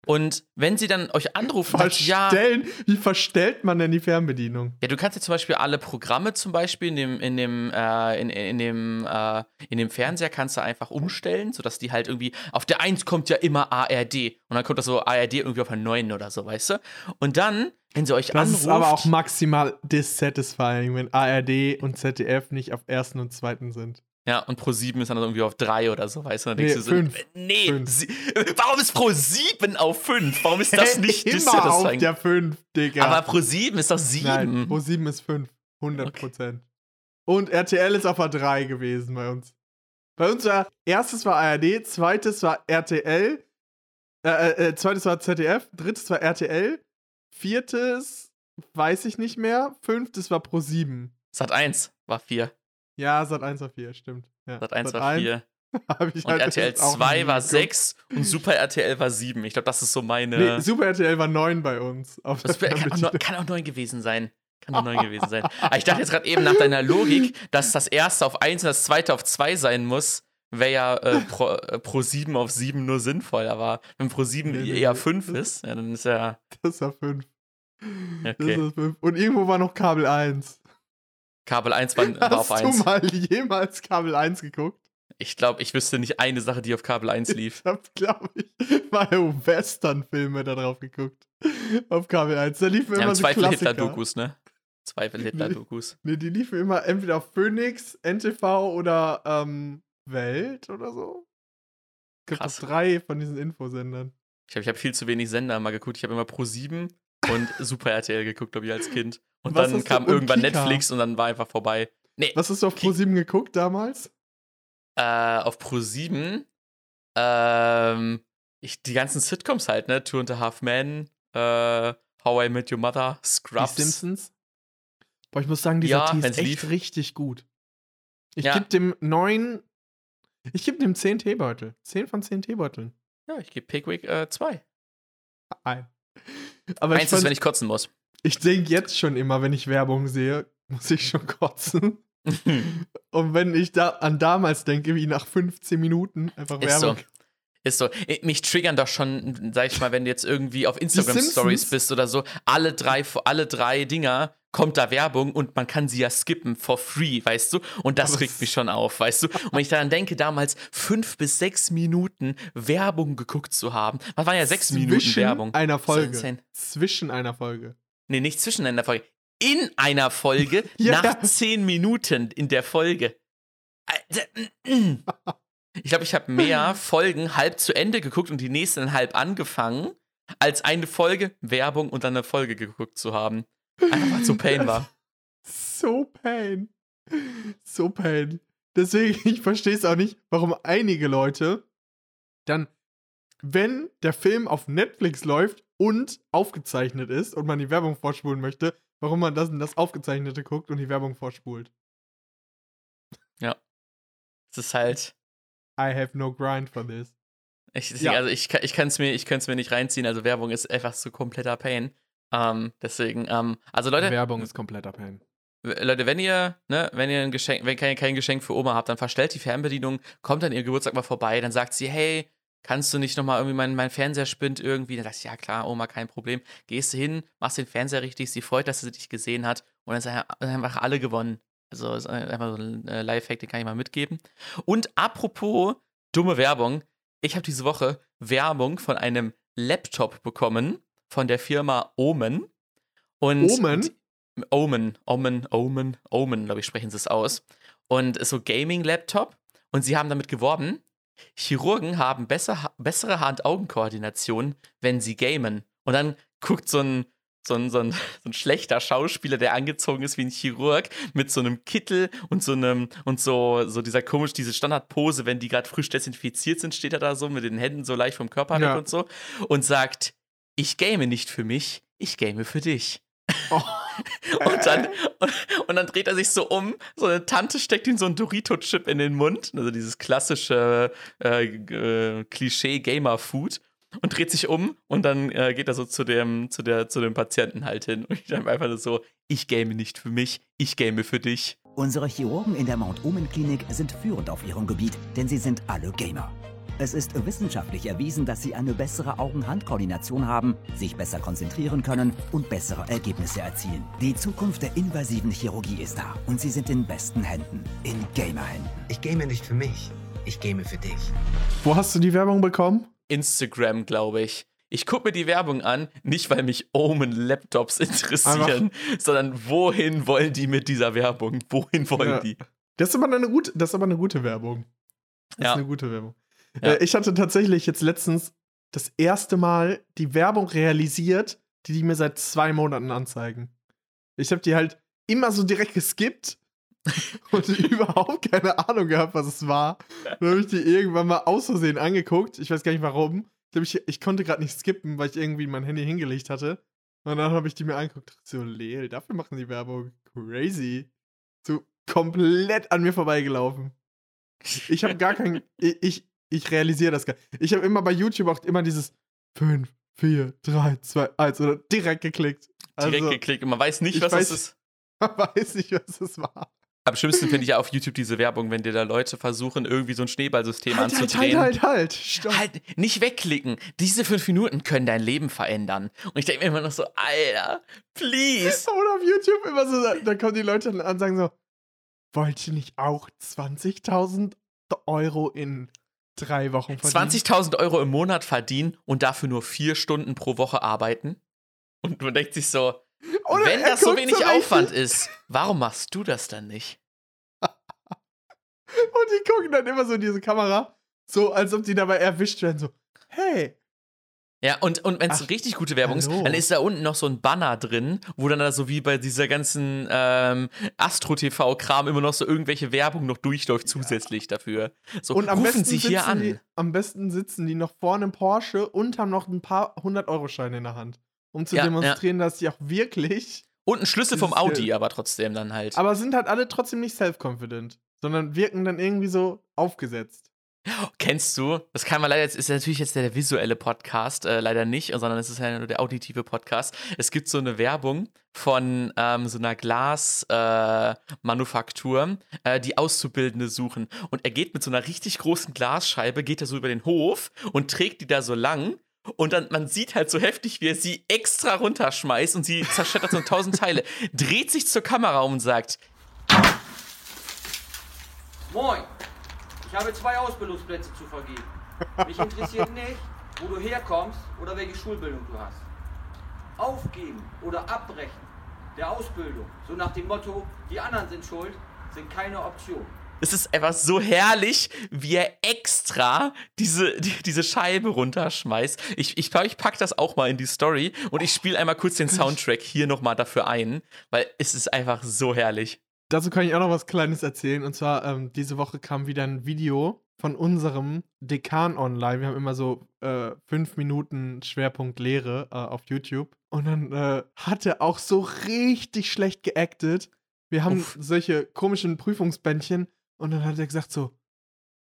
Und wenn sie dann euch anruft und sagt, ja, Verstellen? Wie verstellt man denn die Fernbedienung? Ja, du kannst jetzt zum Beispiel alle Programme zum Beispiel in dem, in dem, äh, in, in, dem, äh, in dem Fernseher kannst du einfach umstellen, sodass die halt irgendwie, auf der 1 kommt ja immer ARD und dann kommt das so ARD irgendwie auf der 9 oder so, weißt du? Und dann, wenn sie euch Das anruft, ist aber auch maximal dissatisfying, wenn ARD und ZDF nicht auf ersten und zweiten sind. Ja, und Pro 7 ist dann irgendwie auf 3 oder so, weißt du? Dann Nee, denkst du so, fünf. nee, Fünf. sie, warum ist Pro 7 auf 5? Warum ist das nicht Immer auf dissatisfying? der 5, Digga. Aber Pro 7 ist doch 7. Nein, Pro 7 ist 5. 100 Prozent. Und RTL ist auf der 3 gewesen bei uns. Bei uns war, erstes war ARD, zweites war RTL, äh, äh, äh, zweites war ZDF, drittes war RTL, viertes weiß ich nicht mehr, fünftes war Pro 7. Sat 1 war 4. Ja, Sat 1 war 4, stimmt. Ja. Sat 1 war 1 4. hab ich Und halt RTL jetzt auch 2 nie war geguckt. 6 und Super RTL war 7. Ich glaube, das ist so meine. Nee, Super RTL war 9 bei uns. Der kann, auch Fernbedienung. neun, kann auch 9 gewesen sein. Kann auch 9 gewesen sein. Aber ich dachte jetzt gerade eben nach deiner Logik, dass das erste auf 1 und das zweite auf 2 sein muss. Wäre ja äh, pro, äh, pro 7 auf 7 nur sinnvoll. Aber wenn pro 7 Nee, eher nee. 5 ist, ja, dann ist ja. Das war 5. Okay. Das war 5. Und irgendwo war noch Kabel 1. Kabel 1 war, war auf Hast 1. du mal jemals Kabel 1 geguckt? Ich glaube, ich wüsste nicht eine Sache, die auf Kabel 1 lief. Ich hab, glaube ich, mal Western-Filme da drauf geguckt. Auf Kabel 1. Da liefen immer haben so Zweifel. Hitler-Dokus, ne? Zweifel Hitler-Dokus. Nee, die liefen immer entweder auf Phoenix, NTV oder ähm, Welt oder so. Es gibt Krass. drei von diesen Infosendern. Ich habe ich hab viel zu wenig Sender mal geguckt. Ich habe immer Pro 7 und Super RTL geguckt, glaube ich, als Kind. Und Was dann kam irgendwann Kika? Netflix und dann war einfach vorbei. Nee, Was hast du auf Ki- Pro7 geguckt damals? äh, auf Pro 7, ähm, ich, die ganzen Sitcoms halt, ne? Two and a Half Men, äh, How I Met Your Mother, Scrubs. Die Simpsons? Boah, ich muss sagen, dieser Ja, Tee ist echt lief. richtig gut. Ich Ja. gebe dem neun. Ich gebe dem 10 Teebeutel. 10 von 10 Teebeuteln. Ja, ich gebe Pickwick äh, zwei. Ein. Aber Eins ist, fand- wenn ich kotzen muss. ich denke jetzt schon immer, wenn ich Werbung sehe, muss ich schon kotzen. Und wenn ich da an damals denke, wie nach 15 Minuten einfach Ist so. Werbung. Ist so. Mich triggern doch schon, sag ich mal, wenn du jetzt irgendwie auf Instagram? Stories bist oder so, alle drei, alle drei Dinger kommt da Werbung und man kann sie ja skippen for free, weißt du? Und das regt mich schon auf, weißt du? Und wenn ich daran denke, damals fünf bis sechs Minuten Werbung geguckt zu haben, was waren ja sechs Minuten Zwischen Werbung? einer So Folge. insane. Zwischen einer Folge. Nee, nicht zwischen einer Folge. In einer Folge, Ja. nach zehn Minuten in der Folge. Mm, mm. Ich glaube, ich habe mehr Folgen halb zu Ende geguckt und die nächste dann halb angefangen, als eine Folge Werbung und dann eine Folge geguckt zu haben. Einfach weil es so Pain war. So pain. So pain. Deswegen, ich verstehe es auch nicht, warum einige Leute dann, wenn der Film auf Netflix läuft und aufgezeichnet ist und man die Werbung vorspulen möchte, warum man das, das Aufgezeichnete guckt und die Werbung vorspult. Es ist halt. I have no grind for this. Ich, Ja. Also ich, kann- ich kann es mir, ich mir nicht reinziehen. Also Werbung ist einfach so kompletter Pain. Ähm, deswegen, ähm, also Leute, Werbung ist kompletter Pain. W- Leute, wenn ihr, ne, wenn ihr ein Geschenk, wenn ihr kein Geschenk für Oma habt, dann verstellt die Fernbedienung, kommt an ihr Geburtstag mal vorbei, dann sagt sie, hey, kannst du nicht nochmal irgendwie mein, mein Fernseher spinnt irgendwie? Dann sagst du, ja klar, Oma, kein Problem. Gehst du hin, machst den Fernseher richtig, sie freut, dass sie dich gesehen hat und dann sind einfach alle gewonnen. Also ist einfach so ein äh, Lifehack, den kann ich mal mitgeben. Und apropos dumme Werbung, ich habe diese Woche Werbung von einem Laptop bekommen von der Firma Omen. Und Omen? Omen, Omen, Omen, Omen, glaube ich, sprechen sie es aus. Und ist so Gaming-Laptop. Und sie haben damit geworben, Chirurgen haben besser, bessere Hand-Augen-Koordination, wenn sie gamen. Und dann guckt so ein, so, ein, so, ein, so ein schlechter Schauspieler, der angezogen ist wie ein Chirurg, mit so einem Kittel und so einem, und so, so dieser komisch, diese Standardpose, wenn die gerade frisch desinfiziert sind, steht er da so mit den Händen so leicht vom Körper Ja. weg und so. Und sagt, ich game nicht für mich, ich game für dich. Oh. Und dann, und, und dann dreht er sich so um, so eine Tante steckt ihm so einen Dorito-Chip in den Mund, also dieses klassische äh, äh, Klischee-Gamer-Food und dreht sich um und dann äh, geht er so zu dem, zu, der, zu dem Patienten halt hin und ich dann einfach nur so, ich game nicht für mich, ich game für dich. Unsere Chirurgen in der Mount Omen Klinik sind führend auf ihrem Gebiet, denn sie sind alle Gamer. Es ist wissenschaftlich erwiesen, dass sie eine bessere Augen-Hand-Koordination haben, sich besser konzentrieren können und bessere Ergebnisse erzielen. Die Zukunft der invasiven Chirurgie ist da und sie sind in besten Händen, in Gamer-Händen. Ich game nicht für mich, ich game für dich. Wo hast du die Werbung bekommen? Instagram, glaube ich. Ich gucke mir die Werbung an, nicht weil mich Omen-Laptops interessieren, sondern wohin wollen die mit dieser Werbung? Wohin wollen Ja. die? Das ist aber eine gute, das ist aber eine gute Werbung. Das Ja. ist eine gute Werbung. Ja. Äh, ich hatte tatsächlich jetzt letztens das erste Mal die Werbung realisiert, die die mir seit zwei Monaten anzeigen. Ich habe die halt immer so direkt geskippt und überhaupt keine Ahnung gehabt, was es war. Dann habe ich die irgendwann mal aus Versehen angeguckt. Ich weiß gar nicht warum. Ich, ich, ich konnte gerade nicht skippen, weil ich irgendwie mein Handy hingelegt hatte. Und dann habe ich die mir angeguckt. So, Leel, dafür machen die Werbung. Crazy. So komplett an mir vorbeigelaufen. Ich habe gar kein. Ich, ich, ich realisiere das gar Ich habe immer bei YouTube auch immer dieses 5, 4, 3, 2, 1 oder direkt geklickt. Direkt Also, geklickt und man weiß nicht, ich was weiß- es ist. man weiß nicht, was es war. Am schlimmsten finde ich ja auf YouTube diese Werbung, wenn dir da Leute versuchen, irgendwie so ein Schneeballsystem Halt, halt, anzudrehen. halt, halt, halt. Stopp. Halt, nicht wegklicken. Diese fünf Minuten können dein Leben verändern. Und ich denke mir immer noch so, Alter, please. Oder auf YouTube immer so, da, da kommen die Leute an und sagen so, wollt ihr nicht auch 20.000 Euro in drei Wochen verdienen? 20.000 Euro im Monat verdienen und dafür nur vier Stunden pro Woche arbeiten. Und man denkt sich so, Oder wenn das so wenig Aufwand ist, warum machst du das dann nicht? Und die gucken dann immer so in diese Kamera, so als ob die dabei erwischt werden, so, hey. Ja, und, und wenn es richtig gute Werbung ist, hallo. dann ist da unten noch so ein Banner drin, wo dann da so wie bei dieser ganzen ähm, Astro-TV-Kram immer noch so irgendwelche Werbung noch durchläuft zusätzlich dafür. So, Und am besten Sie hier sitzen an. Die, am besten sitzen die noch vorne im Porsche und haben noch ein paar 100-Euro-Scheine in der Hand, um zu Ja, demonstrieren, dass die auch wirklich, Und ein Schlüssel vom Audi, aber trotzdem dann halt. aber sind halt alle trotzdem nicht self-confident, sondern wirken dann irgendwie so aufgesetzt. Kennst du, das kann man leider, jetzt ist natürlich jetzt der visuelle Podcast, äh, leider nicht, sondern es ist ja nur der auditive Podcast. Es gibt so eine Werbung von ähm, so einer Glasmanufaktur, äh, äh, die Auszubildende suchen. Und er geht mit so einer richtig großen Glasscheibe, geht er so über den Hof und trägt die da so lang. Und dann, man sieht halt so heftig, wie er sie extra runterschmeißt und sie zerschmettert so in tausend Teile, dreht sich zur Kamera um und sagt, Moin, ich habe zwei Ausbildungsplätze zu vergeben. Mich interessiert nicht, wo du herkommst oder welche Schulbildung du hast. Aufgeben oder abbrechen der Ausbildung, so nach dem Motto, die anderen sind schuld, sind keine Option. Es ist einfach so herrlich, wie er extra diese, die, diese Scheibe runterschmeißt. Ich, ich glaube, ich packe das auch mal in die Story und ich spiele einmal kurz den Soundtrack hier nochmal dafür ein, weil es ist einfach so herrlich. Dazu kann ich auch noch was Kleines erzählen. Und zwar, ähm, diese Woche kam wieder ein Video von unserem Dekan online. Wir haben immer so äh, fünf Minuten Schwerpunkt Lehre äh, auf YouTube. Und dann äh, hat er auch so richtig schlecht geactet. Wir haben Uff. solche komischen Prüfungsbändchen. Und dann hat er gesagt so,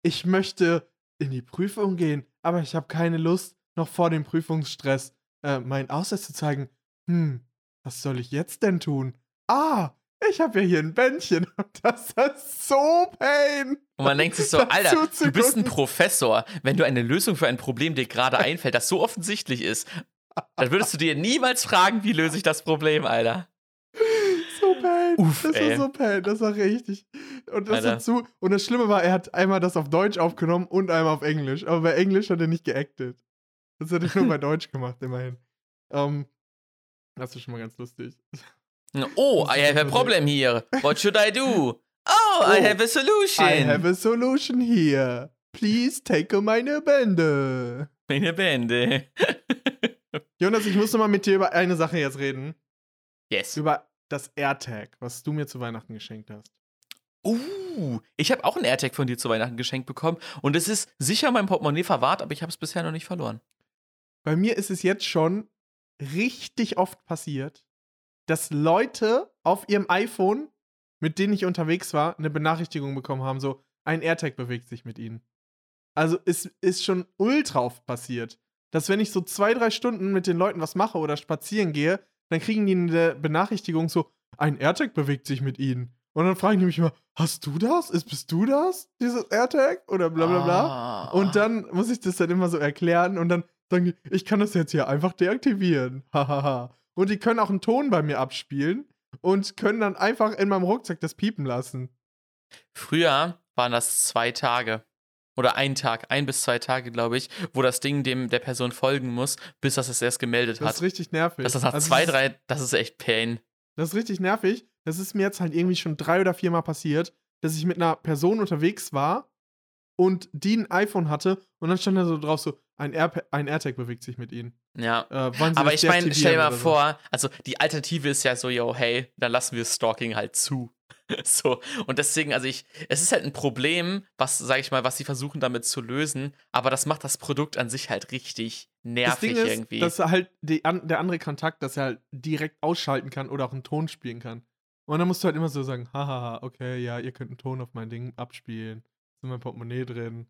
ich möchte in die Prüfung gehen, aber ich habe keine Lust, noch vor dem Prüfungsstress äh, meinen Ausweis zu zeigen. Hm, was soll ich jetzt denn tun? Ah, ich habe ja hier ein Bändchen. Das ist so pain. Und man denkt sich so, Alter, du bist ein. Professor. Wenn du eine Lösung für ein Problem dir gerade einfällt, das so offensichtlich ist, dann würdest du dir niemals fragen, wie löse ich das Problem, Alter. So Pain. Uff, das ey. war so Pain. Das war richtig. Und das Alter. dazu. Und das Schlimme war, er hat einmal das auf Deutsch aufgenommen und einmal auf Englisch. Aber bei Englisch hat er nicht geactet. Das hat er nur bei Deutsch gemacht, immerhin. Ähm, das ist schon mal ganz lustig. Oh, I have a problem here. What should I do? Oh, I Oh, have a solution. I have a solution here. Please take meine Bände. Meine Bände. Jonas, ich muss noch mal mit dir über eine Sache jetzt reden. yes. Über das AirTag, was du mir zu Weihnachten geschenkt hast. Uh, ich habe auch ein AirTag von dir zu Weihnachten geschenkt bekommen und es ist sicher in meinem Portemonnaie verwahrt, aber ich habe es bisher noch nicht verloren. Bei mir ist es jetzt schon richtig oft passiert, dass Leute auf ihrem iPhone, mit denen ich unterwegs war, eine Benachrichtigung bekommen haben, so ein AirTag bewegt sich mit ihnen. Also es ist schon ultra oft passiert, dass wenn ich so zwei, drei Stunden mit den Leuten was mache oder spazieren gehe, dann kriegen die eine Benachrichtigung so, ein AirTag bewegt sich mit ihnen. Und dann fragen die mich immer, hast du das? Ist, bist du das? Dieses AirTag? Oder bla bla bla. Ah. Und dann muss ich das dann immer so erklären und dann sagen die, ich kann das jetzt hier einfach deaktivieren. Hahaha. Und die können auch einen Ton bei mir abspielen und können dann einfach in meinem Rucksack das piepen lassen. Früher waren das zwei Tage. Oder ein Tag, ein bis zwei Tage, glaube ich, wo das Ding dem der Person folgen muss, bis das es erst gemeldet Das hat. ist richtig nervig. Das ist nach Also zwei, das drei, das ist echt Pain. Das ist richtig nervig. Das ist mir jetzt halt irgendwie schon drei oder viermal passiert, dass ich mit einer Person unterwegs war und die ein iPhone hatte und dann stand da so drauf so, ein, Air ein AirTag bewegt sich mit ihnen. Ja. Äh, Aber das ich meine, stell dir mal so? vor, also die Alternative ist ja so, yo, hey, dann lassen wir Stalking halt zu. so. Und deswegen, also ich, es ist halt ein Problem, was, sag ich mal, was sie versuchen damit zu lösen, aber das macht das Produkt an sich halt richtig Das nervig Ding ist, irgendwie. dass halt die, an, der andere Kontakt, dass er halt direkt ausschalten kann oder auch einen Ton spielen kann. Und dann musst du halt immer so sagen, hahaha, okay, ja, ihr könnt einen Ton auf mein Ding abspielen. Ist in meinem Portemonnaie drin.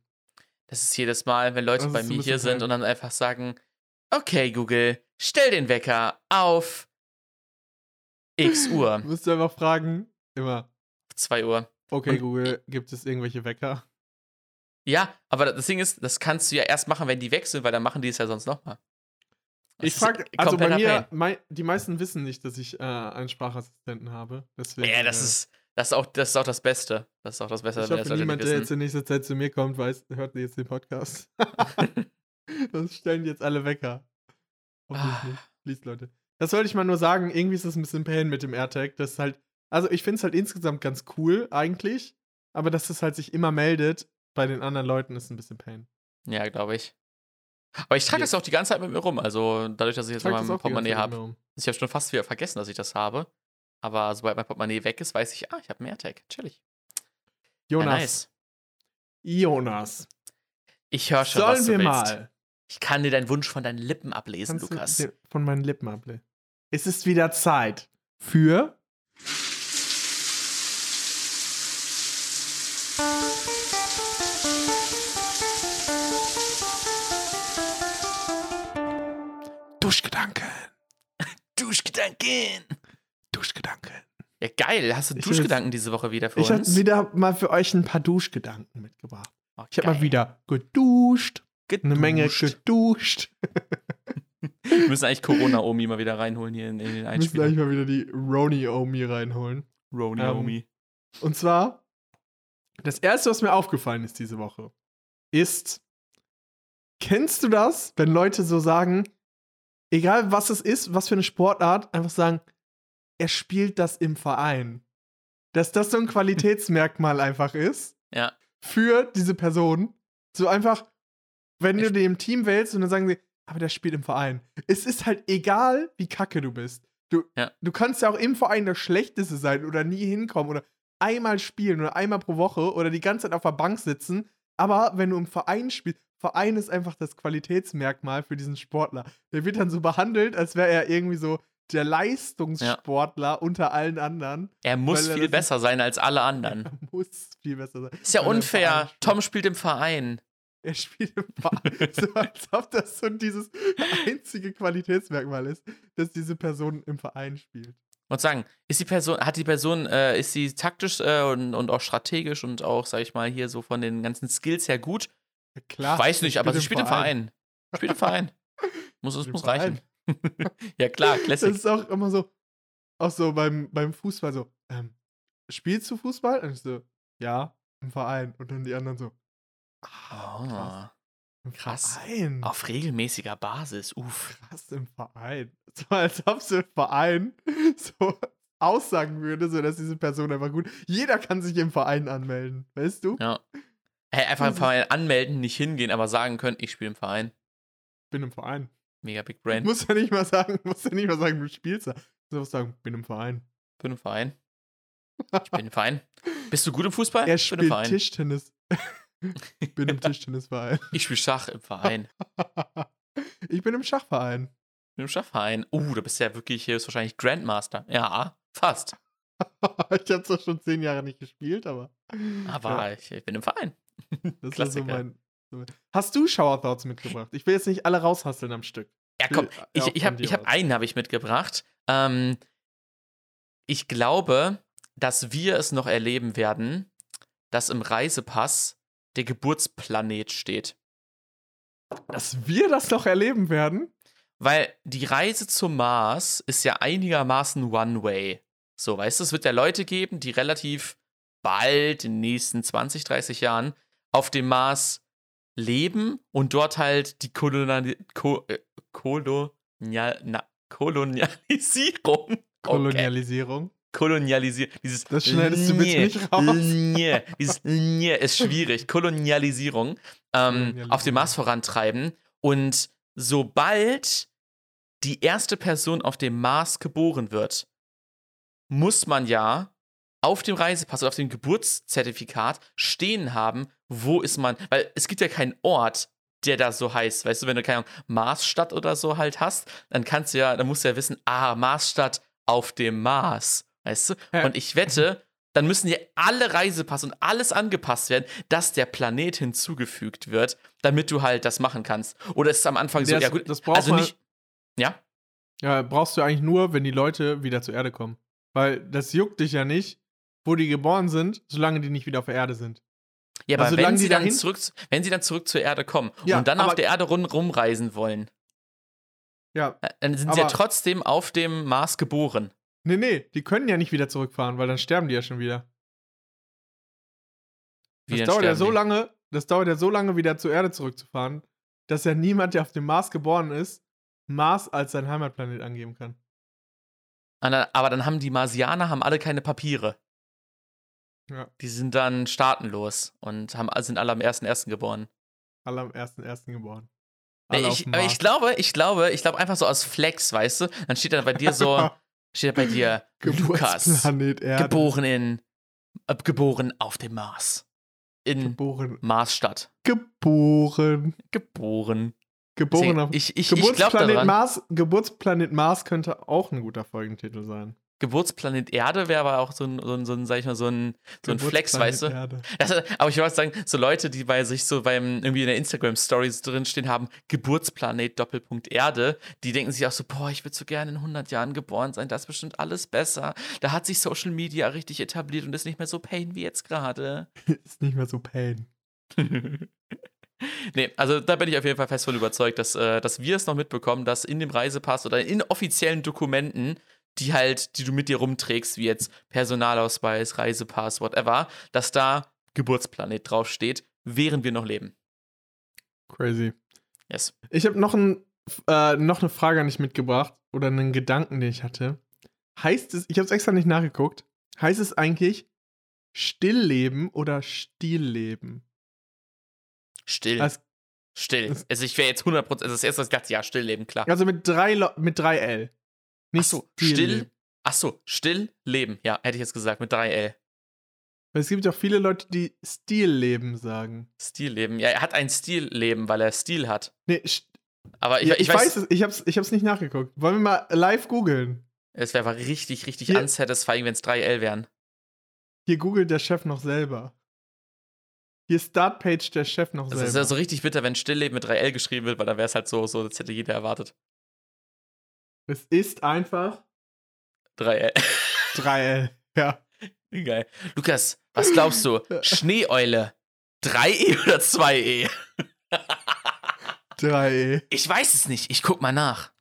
Das ist jedes Mal, wenn Leute Das bei mir hier sind und dann einfach sagen, okay, Google, stell den Wecker auf X Uhr, Musst du einfach fragen, immer, 2 Uhr. okay, Und- Google, gibt es irgendwelche Wecker? Ja, aber das Ding ist, das kannst du ja erst machen, wenn die weg sind, weil dann machen die es ja sonst nochmal. Ich frage, also bei mir, mei die meisten wissen nicht, dass ich äh, einen Sprachassistenten habe. Deswegen, Ja, das äh, ist, das ist auch, das ist auch das Beste. Das ist auch das Beste, Ich das hoffe, niemand, der jetzt in nächster Zeit zu mir kommt, weiß, hört jetzt den Podcast. Sonst stellen die jetzt alle Wecker. Ah. Please, Leute. Das wollte ich mal nur sagen. Irgendwie ist das ein bisschen Pain mit dem AirTag. Das ist halt, also ich finde es halt insgesamt ganz cool, eigentlich. Aber dass es halt sich immer meldet bei den anderen Leuten, ist ein bisschen Pain. Ja, glaube ich. Aber ich trage Yes. das auch die ganze Zeit mit mir rum. Also dadurch, dass ich jetzt in Trag das meinem auch die ganze Portemonnaie habe. Ich habe schon fast wieder vergessen, dass ich das habe. Aber sobald mein Portemonnaie weg ist, weiß ich, ah, ich habe einen AirTag. Chillig. Ja, Jonas. nice. Jonas. Ich höre schon, Sollen was du wir willst. mal Ich kann dir deinen Wunsch von deinen Lippen ablesen, Kannst Lukas. von meinen Lippen ablehnen? Es ist wieder Zeit für Duschgedanken. Duschgedanken. Duschgedanken. Ja, geil. Hast du Ich Duschgedanken diese Woche wieder für Ich habe uns? wieder mal für euch ein paar Duschgedanken mitgebracht. Oh, Ich habe mal wieder geduscht. Eine Menge Geduscht. geduscht. Wir müssen eigentlich Corona-Omi mal wieder reinholen hier in, in den Wir müssen Einspieler. gleich mal wieder die Roni-Omi reinholen. Roni-Omi. Und zwar, das erste, was mir aufgefallen ist diese Woche, ist, kennst du das, wenn Leute so sagen, egal was es ist, was für eine Sportart, einfach sagen, er spielt das im Verein. Dass das so ein Qualitätsmerkmal einfach ist ja. für diese Person. So einfach, wenn Ich- du den im Team wählst und dann sagen sie, aber der spielt im Verein. Es ist halt egal, wie kacke du bist. Du, Ja. du kannst ja auch im Verein der Schlechteste sein oder nie hinkommen oder einmal spielen oder einmal pro Woche oder die ganze Zeit auf der Bank sitzen. Aber wenn du im Verein spielst, Verein ist einfach das Qualitätsmerkmal für diesen Sportler. Der wird dann so behandelt, als wäre er irgendwie so der Leistungssportler unter allen anderen. Er muss er viel besser sein als alle anderen. Er muss viel besser sein. Ist ja unfair. Tom spielt im Verein. Er spielt im Verein. so als ob das so dieses einzige Qualitätsmerkmal ist, dass diese Person im Verein spielt. Und sagen, ist die Person, hat die Person, äh, ist sie taktisch äh, und, und auch strategisch und auch, sag ich mal, hier so von den ganzen Skills her gut? Ja, klar. Weiß sie nicht, aber sie spielt im Verein. Spielt im Verein. Muss, es muss Verein. reichen. ja, klar, Das Classic. ist auch immer so. auch so beim, beim Fußball so, ähm, spielst du Fußball? Und ich so, ja, im Verein. Und dann die anderen so, ah, krass, Ah, krass. Verein. auf regelmäßiger Basis. Uff. Krass, im Verein. So als ob sie im Verein so aussagen würde, so dass diese Person einfach gut. Jeder kann sich im Verein anmelden, weißt du? Ja. Hey, einfach im Das Verein anmelden, nicht hingehen, aber sagen können, ich spiele im Verein. Bin im Verein. Mega Big Brain. Muss ja nicht mal sagen, muss ja nicht mal sagen, du spielst da. Du musst sagen, bin im Verein. bin im Verein. Ich bin im Verein. Bist du gut im Fußball? Er ich bin im spielt Verein. Tischtennis. bin im Tischtennisverein. Ich spiele Schach im Verein. ich bin im Schachverein. Ich bin im Schachverein. Uh, da bist du ja wirklich hier ist wahrscheinlich Grandmaster. Ja, fast. ich habe zwar schon zehn Jahre nicht gespielt, aber. Aber Ja, ich, ich bin im Verein. das war so Klassiker. mein. Hast du Shower Thoughts mitgebracht? Ich will jetzt nicht alle raushasseln am Stück. Ja, komm, ich, von ich habe ich hab einen habe ich mitgebracht. Ähm, ich glaube, dass wir es noch erleben werden, dass im Reisepass der Geburtsplanet steht. Dass wir das noch erleben werden? Weil die Reise zum Mars ist ja einigermaßen One-Way. So, weißt du, es wird ja Leute geben, die relativ bald in den nächsten 20, 30 Jahren auf dem Mars leben und dort halt die Kolonial Ko äh, Kolonial na, Kolonialisierung. Okay. Kolonialisierung. Dieses Das schneidest du bitte nicht raus. Nye, dieses Nye ist schwierig. Kolonialisierung ähm, Kolonialisierung. auf dem Mars vorantreiben. Und sobald die erste Person auf dem Mars geboren wird, muss man ja auf dem Reisepass oder auf dem Geburtszertifikat stehen haben, wo ist man. Weil es gibt ja keinen Ort, der da so heißt. Weißt du, wenn du keine Ahnung, Marsstadt oder so halt hast, dann kannst du ja, dann musst du ja wissen, ah, Marsstadt auf dem Mars. Weißt du? Ja. Und ich wette, dann müssen ja alle Reisepass und alles angepasst werden, dass der Planet hinzugefügt wird, damit du halt das machen kannst. Oder ist es am Anfang so, Das- ja gut, das braucht also nicht. Ja? Ja, brauchst du eigentlich nur, wenn die Leute wieder zur Erde kommen. Weil das juckt dich ja nicht, wo die geboren sind, solange die nicht wieder auf der Erde sind. Ja, aber Also wenn sie, dann dahin- zurück, wenn sie dann zurück zur Erde kommen Ja, und dann auf der Erde rund rumreisen wollen, Ja, äh, dann sind sie ja trotzdem auf dem Mars geboren. nee, nee, die können ja nicht wieder zurückfahren, weil dann sterben die ja schon wieder. Wie Das dauert ja so die? lange, das dauert ja so lange, wieder zur Erde zurückzufahren, dass ja niemand, der auf dem Mars geboren ist, Mars als sein Heimatplanet angeben kann. Ah, Aber dann haben die Marsianer haben alle keine Papiere. Ja, Die sind dann staatenlos und haben, sind alle am 1.1. geboren. alle am 1.1. geboren. Nee, ich, dem aber ich glaube, ich glaube, ich glaube einfach so aus Flex, weißt du? Dann steht da bei dir so, steht da bei dir Lukas, geboren in, äh, geboren auf dem Mars. In Geboren. Marsstadt. Geboren. Geboren. Geboren auf. ich ich, ich glaube Geburtsplanet daran. Mars, Geburtsplanet Mars könnte auch ein guter Folgentitel sein. Geburtsplanet Erde wäre aber auch so ein, so ein, so ein, sag ich mal, so ein, so ein Flex, weißt du? Das, aber ich wollte sagen, so Leute, die bei sich so beim irgendwie in der Instagram-Stories drinstehen haben, Geburtsplanet Doppelpunkt Erde, die denken sich auch so, boah, ich würde so gerne in 100 Jahren geboren sein, das ist bestimmt alles besser. Da hat sich Social Media richtig etabliert und ist nicht mehr so pain wie jetzt gerade. Ist nicht mehr so pain. nee, also da bin ich auf jeden Fall fest von überzeugt, dass, äh, dass wir es noch mitbekommen, dass in dem Reisepass oder in offiziellen Dokumenten, die halt, die du mit dir rumträgst, wie jetzt Personalausweis, Reisepass, whatever, dass da Geburtsplanet draufsteht, während wir noch leben. Crazy. Yes. Ich habe noch, ein, äh, noch eine Frage an dich mitgebracht oder einen Gedanken, den ich hatte. Heißt es, ich habe es extra nicht nachgeguckt, heißt es eigentlich Stillleben oder Stilleben? Still. Als, still. Also ich wäre jetzt 100%, also das erste, was ich dachte, ja, still leben, klar. also mit drei, mit drei L. Nicht Achso, Stillleben. still. Achso, still leben. Ja, hätte ich jetzt gesagt, mit 3L. Weil es gibt ja auch viele Leute, die Stilleben sagen. Stilleben. Ja, er hat ein Stilleben, weil er Stil hat. Nee, st- Aber ich, ja, ich, weiß, es, ich hab's, ich hab's nicht nachgeguckt. Wollen wir mal live googeln? es wäre aber richtig, richtig Hier- unsatisfying, wenn es 3L wären. Hier googelt der Chef noch selber. Hier Startpage der Chef noch Das selber. ist ja so richtig bitter, wenn Stillleben mit 3L geschrieben wird, weil da wäre es halt so, so, das hätte jeder erwartet. Es ist einfach 3L. 3L. Ja. Geil. Lukas, was glaubst du? Schneeeule. 3E oder 2E? 3E. Ich weiß es nicht. Ich guck mal nach.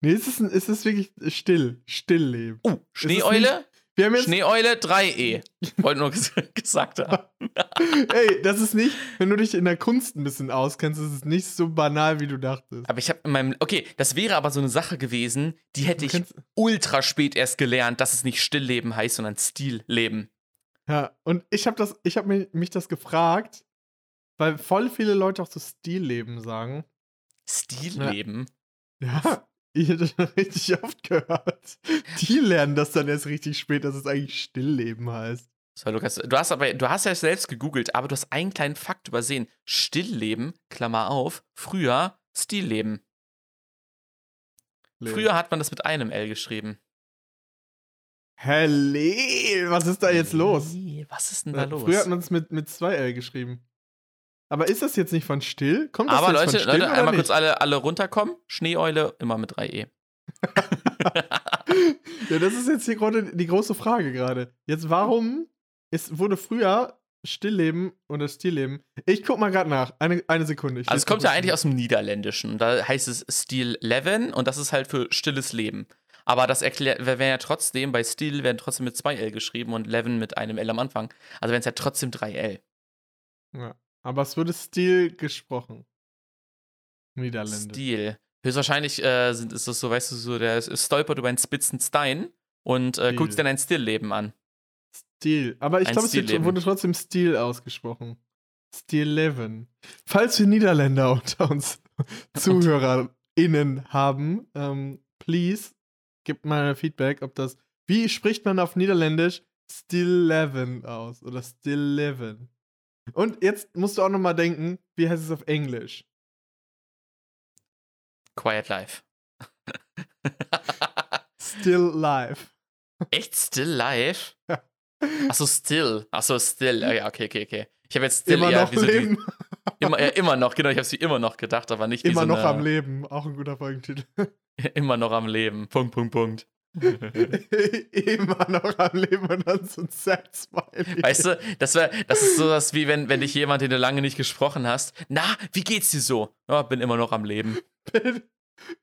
Nee, es ist, es ist wirklich still. Stillleben. Oh, Schneeeule? Schneeeule 3E. Wollte nur ges gesagt haben. ey, das ist nicht, wenn du dich in der Kunst ein bisschen auskennst, ist es nicht so banal, wie du dachtest. Aber ich habe in meinem. Okay, das wäre aber so eine Sache gewesen, die hätte ich ultra spät erst gelernt, dass es nicht Stillleben heißt, sondern Stilleben. Ja, und ich habe das, ich habe mich, mich das gefragt, weil voll viele Leute auch so Stilleben sagen. Stilleben? Ja, ich hätte das richtig oft gehört. Die lernen das dann erst richtig spät, dass es eigentlich Stillleben heißt. So, Lukas, du hast aber, du hast ja selbst gegoogelt, aber du hast einen kleinen Fakt übersehen. Stillleben, Klammer auf, früher Stillleben. Früher hat man das mit einem L geschrieben. Helle, was ist da jetzt los? Was ist denn da los? Früher hat man es mit, mit zwei L geschrieben. Aber ist das jetzt nicht von still? Kommt das aber jetzt Leute, von still Leute einmal nicht? kurz alle, alle runterkommen. Schneeeule immer mit E. 3E. ja, das ist jetzt die, gerade- die große Frage gerade. Jetzt, warum ist, wurde früher Stillleben oder Stillleben? Ich guck mal gerade nach. Eine, eine Sekunde. Also es kommt ja eigentlich aus dem Niederländischen. Da heißt es Stil Leven und das ist halt für stilles Leben. Aber das erklärt, wir werden ja trotzdem, bei Stil werden trotzdem mit zwei L geschrieben und Leven mit einem L am Anfang. Also werden es ja trotzdem drei L. Ja. Aber es wurde Stil gesprochen. Niederländisch. Stil. Höchstwahrscheinlich äh, sind, ist das so, weißt du, so, der stolpert über einen spitzen Stein und äh, sich dann ein Stillleben an. Stil. Aber ich glaube, es wird- wurde trotzdem Stil ausgesprochen. Stil Leven. Falls wir Niederländer unter uns ZuhörerInnen haben, ähm, please, gebt mal Feedback, ob das. Wie spricht man auf Niederländisch Still Leven aus? Oder Still Leven? Und jetzt musst du auch nochmal denken, wie heißt es auf Englisch? Quiet Life. Still Life. Echt Still Life? Ja. Achso, Still. Achso, Still. Ja, okay, okay, okay. Ich habe jetzt Still Immer eher noch wie so die, leben. immer, ja, immer noch, genau, ich habe sie immer noch gedacht, aber nicht wie Immer so noch eine, am Leben. Auch ein guter Folgentitel. Immer noch am Leben. Punkt, Punkt, Punkt. Immer noch am Leben und dann so ein Sad Smiley. Weißt du, das, wär, das ist so was wie wenn, wenn dich jemand, den du lange nicht gesprochen hast, na, wie geht's dir so? Ja, bin immer noch am Leben. bin,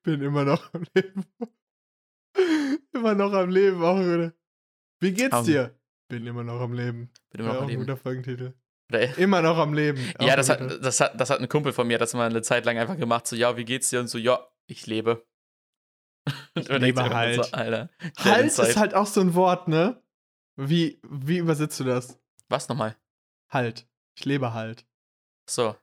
bin immer noch am Leben. immer noch am Leben, auch wieder. Wie geht's Am- dir? Bin immer noch am Leben. Bin immer noch am Leben. guter Folgentitel. Oder, Immer noch am Leben. Ja, das hat, das, hat, das hat ein Kumpel von mir, das mal eine Zeit lang einfach gemacht, so, ja, wie geht's dir? Und so, ja, ich lebe. Ich lebe halt. So, Alter, Halt ist halt auch so ein Wort, ne? Wie, wie übersetzt du das? Was nochmal? Halt. Ich lebe halt. So.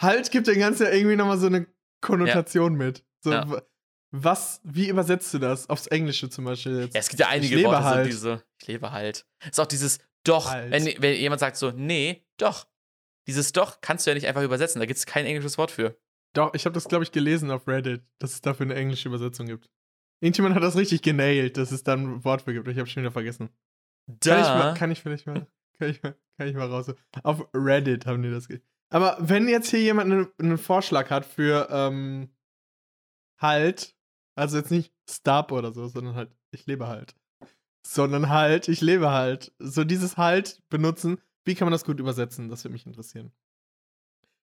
Halt gibt dem Ganzen ja irgendwie nochmal so eine Konnotation mit. So, Ja. was, wie übersetzt du das? Aufs Englische zum Beispiel jetzt. Ja, es gibt ja einige ich lebe Worte, halt. so diese, ich lebe halt. Ist auch dieses doch, Halt. wenn, wenn jemand sagt so, nee, doch. Dieses doch kannst du ja nicht einfach übersetzen, da gibt es kein englisches Wort für. Doch, ich habe das, glaube ich, gelesen auf Reddit, dass es dafür eine englische Übersetzung gibt. Irgendjemand hat das richtig genailt, dass es da ein Wort für gibt. Ich habe schon wieder vergessen. Kann ich, mal, Da. kann ich vielleicht mal, kann ich mal, kann ich mal raus. Auf Reddit haben die das. Aber wenn jetzt hier jemand einen, einen Vorschlag hat für ähm, halt, also jetzt nicht Stop oder so, sondern halt, ich lebe halt. Sondern halt, ich lebe halt. So dieses halt benutzen, wie kann man das gut übersetzen? Das würde mich interessieren.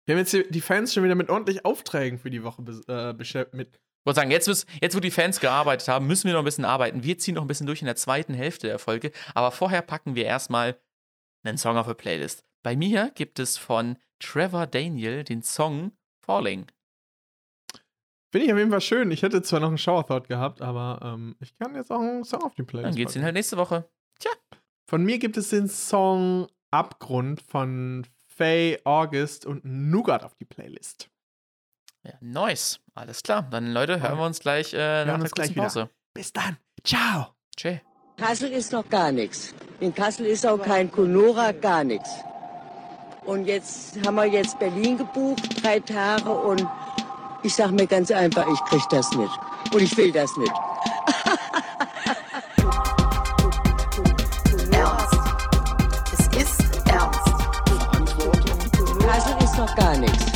Wir haben jetzt hier die Fans schon wieder mit ordentlich Aufträgen für die Woche äh, beschäftigt. Mit wollte sagen, jetzt, jetzt, wo die Fans gearbeitet haben, müssen wir noch ein bisschen arbeiten. Wir ziehen noch ein bisschen durch in der zweiten Hälfte der Folge. Aber vorher packen wir erstmal einen Song auf die Playlist. Bei mir gibt es von Trevor Daniel den Song Falling. Finde ich auf jeden Fall schön. Ich hätte zwar noch einen Shower Thought gehabt, aber ähm, ich kann jetzt auch einen Song auf die Playlist. Dann geht's packen. den halt nächste Woche. Von mir gibt es den Song Abgrund von Faye August und Nougat auf die Playlist. Ja, nice. Alles klar. Dann, Leute, hören wir uns gleich äh, nach der gleich kurzen Pause. Bis dann. Ciao. Tschä. Kassel ist noch gar nichts. In Kassel ist auch kein Kunora, gar nichts. Und jetzt haben wir jetzt Berlin gebucht, drei Tage und ich sag mir ganz einfach, ich krieg das nicht. Und ich will das nicht. Ernst. Es ist ernst. Kassel ist noch gar nichts.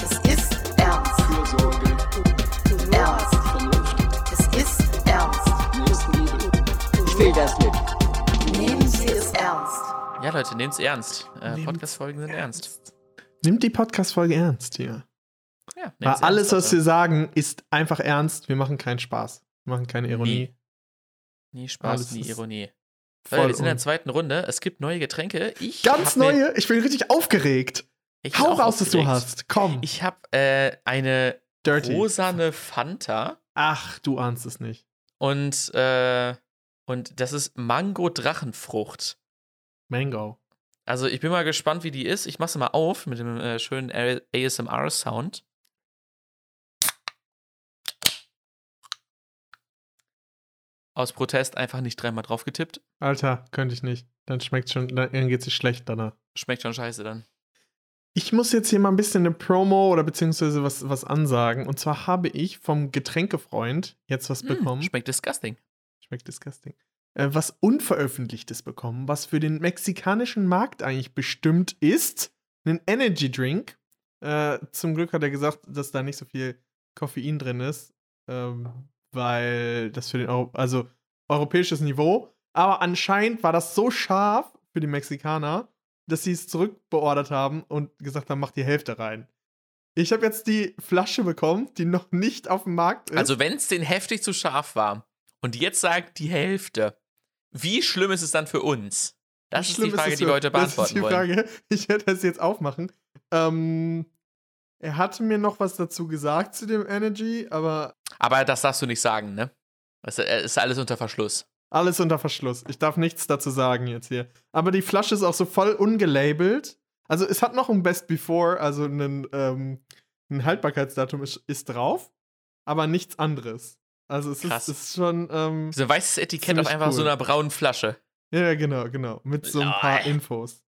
Will das nicht. Nehmen Sie es ernst. Ja, Leute, nehmt's ernst. Äh, Podcast-Folgen sind ernst. Nimmt die Podcast-Folge ernst hier. Ja, Weil alles, ernst, was wir sagen, ist einfach ernst. Wir machen keinen Spaß. machen keine Ironie. Nie Spaß, Alles nie Ironie. Leute, wir sind in der zweiten Runde. Es gibt neue Getränke. Ich Ganz mir- neue. Ich bin richtig aufgeregt. ich Hau raus, was du aufgeregt. hast. Komm. Ich habe äh, eine Dirty. rosane Fanta Ach, du ahnst es nicht. und, äh, und das ist Mango-Drachenfrucht. Mango. Also ich bin mal gespannt, wie die ist. Ich mache sie mal auf mit dem äh, schönen ASMR-Sound. Aus Protest einfach nicht dreimal drauf getippt. Alter, könnte ich nicht. Dann schmeckt schon, dann geht es schlecht danach. Schmeckt schon scheiße dann. Ich muss jetzt hier mal ein bisschen eine Promo oder beziehungsweise was, was ansagen. Und zwar habe ich vom Getränkefreund jetzt was Mm, bekommen. schmeckt disgusting. Schmeckt disgusting. Äh, was Unveröffentlichtes bekommen, was für den mexikanischen Markt eigentlich bestimmt ist. Ein Energy Drink. Äh, zum Glück hat er gesagt, dass da nicht so viel Koffein drin ist. Ähm, weil das für den Euro also europäisches Niveau. Aber anscheinend war das so scharf für die Mexikaner, dass sie es zurückbeordert haben und gesagt haben, mach die Hälfte rein. Ich habe jetzt die Flasche bekommen, die noch nicht auf dem Markt ist. Also wenn es den heftig zu scharf war und jetzt sagt die Hälfte, wie schlimm ist es dann für uns? Das ist die Frage, es die wir heute Das ist beantworten die wollen. Frage. Ich werde das jetzt aufmachen. Ähm, er hatte mir noch was dazu gesagt zu dem Energy, aber Aber das darfst du nicht sagen, ne? Das ist alles unter Verschluss. alles unter Verschluss. Ich darf nichts dazu sagen jetzt hier. Aber die Flasche ist auch so voll ungelabelt. Also es hat noch ein Best Before, also ein, ähm, ein Haltbarkeitsdatum ist, ist drauf, aber nichts anderes. Also es Krass. ist, ist schon. Ähm, So ein weißes Etikett auf einfach cool. so einer braunen Flasche. Ja, genau, genau. Mit so ein paar. Infos.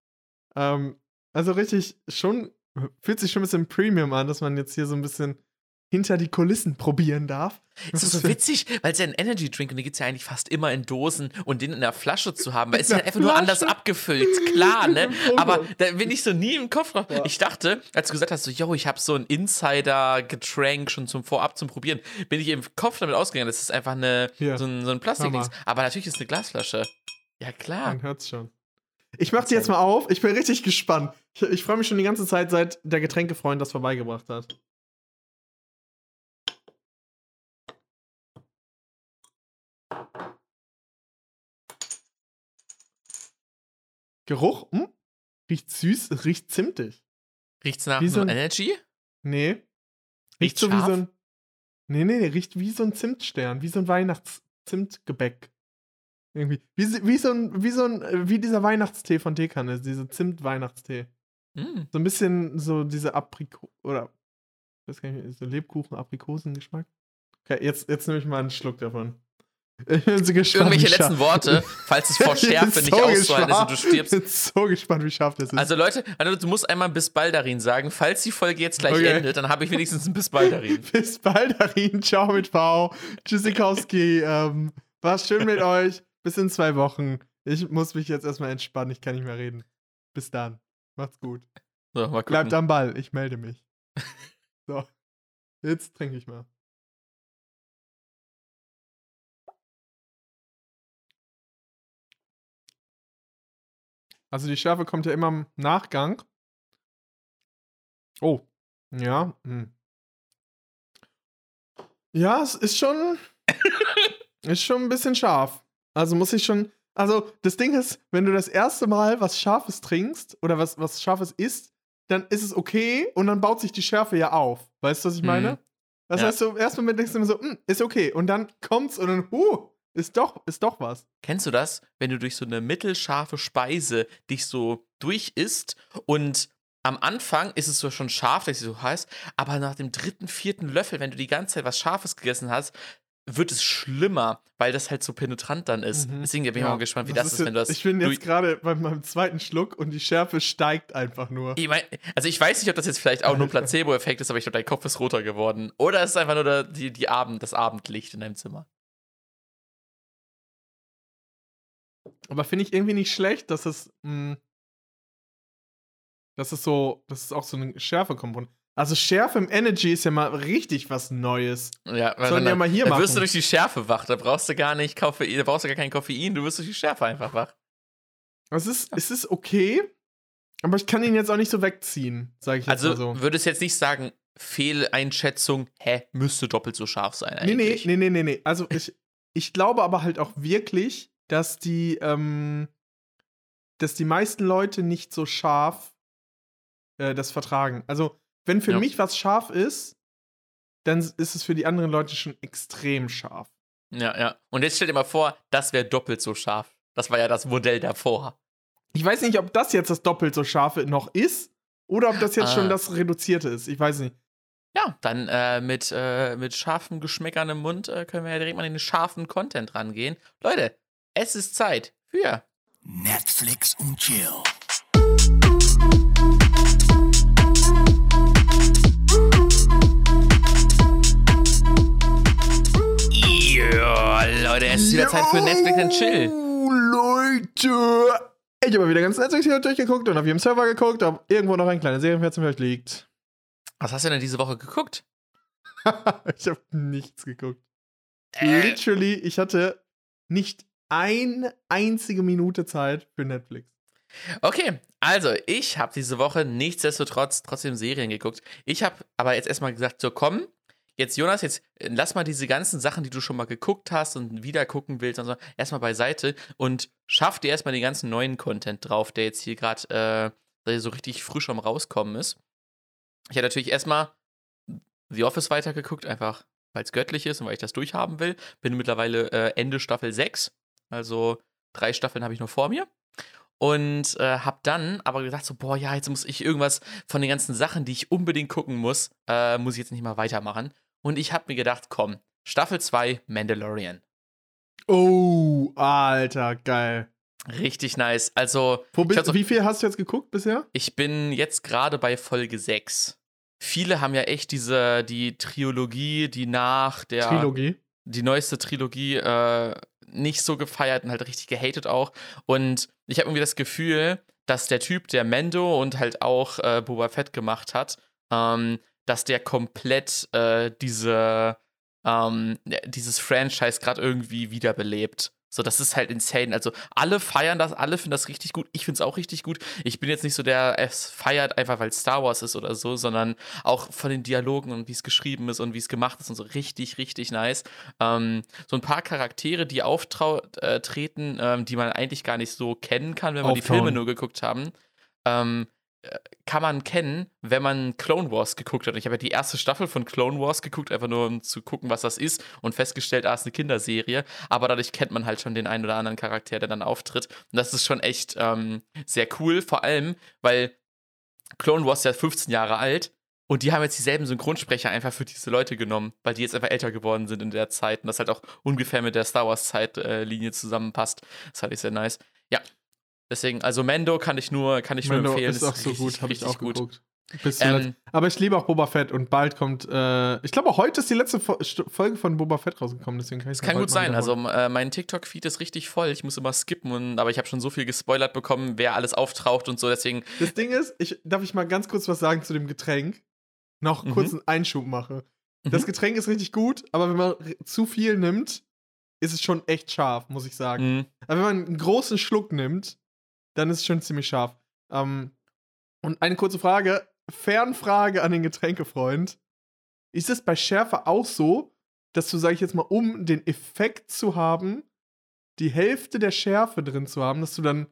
Ähm, also richtig, schon, fühlt sich schon ein bisschen Premium an, dass man jetzt hier so ein bisschen hinter die Kulissen probieren darf. Es ist so witzig, weil es ja ein Energy Drink und den gibt es ja eigentlich fast immer in Dosen und den in der Flasche zu haben, weil es ist halt der einfach nur anders Flasche? abgefüllt, klar, ne? Oh Aber da bin ich so nie im Kopf drauf. Ja. Ich dachte, als du gesagt hast, so, yo, ich habe so ein Insider-Getränk schon zum Vorab zum Probieren, bin ich im Kopf damit ausgegangen, das ist einfach eine, so ein, so ein Plastikdings. Aber natürlich ist es eine Glasflasche. Ja, klar. Man hört's schon. Ich mach die jetzt mal auf. Ich bin richtig gespannt. Ich, ich freue mich schon die ganze Zeit, seit der Getränkefreund das vorbeigebracht hat. Geruch? Hm? Riecht süß, riecht zimtig. Riecht's nach Wie so ein- Energy? Nee. Riecht so wie scharf? so ein. Nee, nee, nee, riecht wie so ein Zimtstern, wie so ein Weihnachts-Zimtgebäck. Irgendwie. Wie, so- wie so ein, wie so ein, äh, wie dieser Weihnachtstee von Teekanne, diese Zimt-Weihnachtstee. Mm. So ein bisschen so diese Apriko oder weiß gar nicht, so Lebkuchen-Aprikosen-Geschmack. Okay, jetzt, jetzt nehme ich mal einen Schluck davon. Ich bin so gespannt. Irgendwelche letzten Worte, falls es vor Schärfe nicht so auszuhalten ist und du stirbst. Ich bin so gespannt, wie scharf das ist. Also Leute, also du musst einmal bis Baldarin sagen. Falls die Folge jetzt gleich Okay. endet, dann habe ich wenigstens ein bis Baldarin. Bis bald, Darin. Ciao mit V. Tschüssikowski. ähm, war schön mit euch. Bis in zwei Wochen. Ich muss mich jetzt erstmal entspannen. Ich kann nicht mehr reden. Bis dann. Macht's gut. So. Bleibt am Ball. Ich melde mich. So. Jetzt trinke ich mal. Also die Schärfe kommt ja immer im Nachgang. Oh. Ja. Hm. Ja, es ist schon. ist schon ein bisschen scharf. Also muss ich schon. Also, das Ding ist, wenn du das erste Mal was Scharfes trinkst oder was, was Scharfes isst, dann ist es okay und dann baut sich die Schärfe ja auf. Weißt du, was ich meine? Mhm. Das Ja. heißt, so erstmal mit denkst du immer so, "Hm, ist okay. Und dann kommt's und dann, huh, ist doch, ist doch was. Kennst du das, wenn du durch so eine mittelscharfe Speise dich so durch isst und am Anfang ist es so schon scharf, dass sie so heiß, aber nach dem dritten, vierten Löffel, wenn du die ganze Zeit was Scharfes gegessen hast, wird es schlimmer, weil das halt so penetrant dann ist. Mhm. Deswegen bin ich Ja, mal gespannt, wie das, ist, wenn du das. Ich bin jetzt gerade bei meinem zweiten Schluck und die Schärfe steigt einfach nur. Ich mein, also ich weiß nicht, ob das jetzt vielleicht auch nur. Placebo-Effekt ist, aber ich glaube, dein Kopf ist roter geworden. Oder es ist einfach nur die, die Abend, das Abendlicht in deinem Zimmer. Aber finde ich irgendwie nicht schlecht, dass es, mh, dass es so, dass es auch so eine Schärfe kommt. Also Schärfe im Energy ist ja mal richtig was Neues. Ja, Sollen dann, wir mal hier dann wirst machen. du durch die Schärfe wach. Da brauchst du gar nicht Koffein, da brauchst du gar kein Koffein, du wirst durch die Schärfe einfach wach. Es ist, es ist okay, aber ich kann ihn jetzt auch nicht so wegziehen, sage ich jetzt Also mal so. würdest jetzt nicht sagen, Fehleinschätzung, hä, müsste doppelt so scharf sein Nee, nee, eigentlich. nee, nee, nee, nee. Also ich, ich glaube aber halt auch wirklich, dass die, ähm, dass die meisten Leute nicht so scharf äh, das vertragen. Also, wenn für Ja. mich was scharf ist, dann ist es für die anderen Leute schon extrem scharf. Ja, ja. Und jetzt stell dir mal vor, das wäre doppelt so scharf. Das war ja das Modell davor. Ich weiß nicht, ob das jetzt das doppelt so scharfe noch ist oder ob das jetzt Ah. schon das reduzierte ist. Ich weiß nicht. Ja, dann äh, mit, äh, mit scharfen Geschmäckern im Mund äh, können wir ja direkt mal in den scharfen Content rangehen. Leute, es ist Zeit für Netflix und Chill. Ja, Leute, es ist wieder Zeit für Netflix and Chill. Leute! Ich habe wieder ganz Netflix hier durchgeguckt und auf jedem Server geguckt, ob irgendwo noch ein kleiner Serienplatz euch liegt. Was hast du denn diese Woche geguckt? ich habe nichts geguckt. Äh. Literally, ich hatte nicht eine einzige Minute Zeit für Netflix. Okay, also ich habe diese Woche nichtsdestotrotz trotzdem Serien geguckt. Ich habe aber jetzt erstmal gesagt, so komm, jetzt Jonas, jetzt äh, lass mal diese ganzen Sachen, die du schon mal geguckt hast und wieder gucken willst und so, erstmal beiseite und schaff dir erstmal den ganzen neuen Content drauf, der jetzt hier gerade äh, so richtig frisch am rauskommen ist. Ich habe natürlich erstmal The Office weitergeguckt, einfach weil es göttlich ist und weil ich das durchhaben will. Bin mittlerweile äh, Ende Staffel 6, also drei Staffeln habe ich noch vor mir. Und äh, hab dann aber gedacht, so, boah, ja, jetzt muss ich irgendwas von den ganzen Sachen, die ich unbedingt gucken muss, äh, muss ich jetzt nicht mal weitermachen. Und ich hab mir gedacht, komm, Staffel 2 Mandalorian. Oh, Alter, geil. Richtig nice. Also, so, wie viel hast du jetzt geguckt bisher? ich bin jetzt gerade bei Folge 6. Viele haben ja echt diese, die Trilogie, die nach der. Trilogie. die neueste Trilogie äh, nicht so gefeiert und halt richtig gehatet auch. Und ich habe irgendwie das Gefühl, dass der Typ, der Mendo und halt auch äh, Boba Fett gemacht hat, ähm, dass der komplett äh, diese, ähm, dieses Franchise gerade irgendwie wiederbelebt. So, das ist halt insane. Also, alle feiern das, alle finden das richtig gut. Ich finde es auch richtig gut. Ich bin jetzt nicht so der, es feiert einfach, weil es Star Wars ist oder so, sondern auch von den Dialogen und wie es geschrieben ist und wie es gemacht ist und so richtig, richtig nice. Ähm, so ein paar Charaktere, die auftreten, ähm, die man eigentlich gar nicht so kennen kann, wenn man die Auftauen. Filme nur geguckt haben, ähm, äh, kann man kennen, wenn man Clone Wars geguckt hat. Ich habe ja die erste Staffel von Clone Wars geguckt, einfach nur um zu gucken, was das ist und festgestellt, ah, es ist eine Kinderserie. Aber dadurch kennt man halt schon den einen oder anderen Charakter, der dann auftritt. Und das ist schon echt ähm, sehr cool, vor allem, weil Clone Wars ist ja 15 Jahre alt und die haben jetzt dieselben Synchronsprecher einfach für diese Leute genommen, weil die jetzt einfach älter geworden sind in der Zeit und das halt auch ungefähr mit der Star Wars Zeitlinie zusammenpasst. Das fand ich sehr nice. Ja. Deswegen, also Mendo kann ich nur, kann ich nur Mando empfehlen. ist auch so richtig, gut, habe ich auch gut. geguckt. Ähm. Aber ich liebe auch Boba Fett und bald kommt, äh, ich glaube, heute ist die letzte Fo Folge von Boba Fett rausgekommen, deswegen kann ich Das kann gut sein. Also äh, mein TikTok-Feed ist richtig voll. Ich muss immer skippen, und, aber ich habe schon so viel gespoilert bekommen, wer alles auftaucht und so. Deswegen, Das Ding ist, ich, darf ich mal ganz kurz was sagen zu dem Getränk? Noch Mhm. kurz einen Einschub mache. Mhm. Das Getränk ist richtig gut, aber wenn man zu viel nimmt, ist es schon echt scharf, muss ich sagen. mh, Aber wenn man einen großen Schluck nimmt, dann ist es schon ziemlich scharf. Ähm, und eine kurze Frage, Fernfrage an den Getränkefreund. Ist es bei Schärfe auch so, dass du, sag ich jetzt mal, um den Effekt zu haben, die Hälfte der Schärfe drin zu haben, dass du dann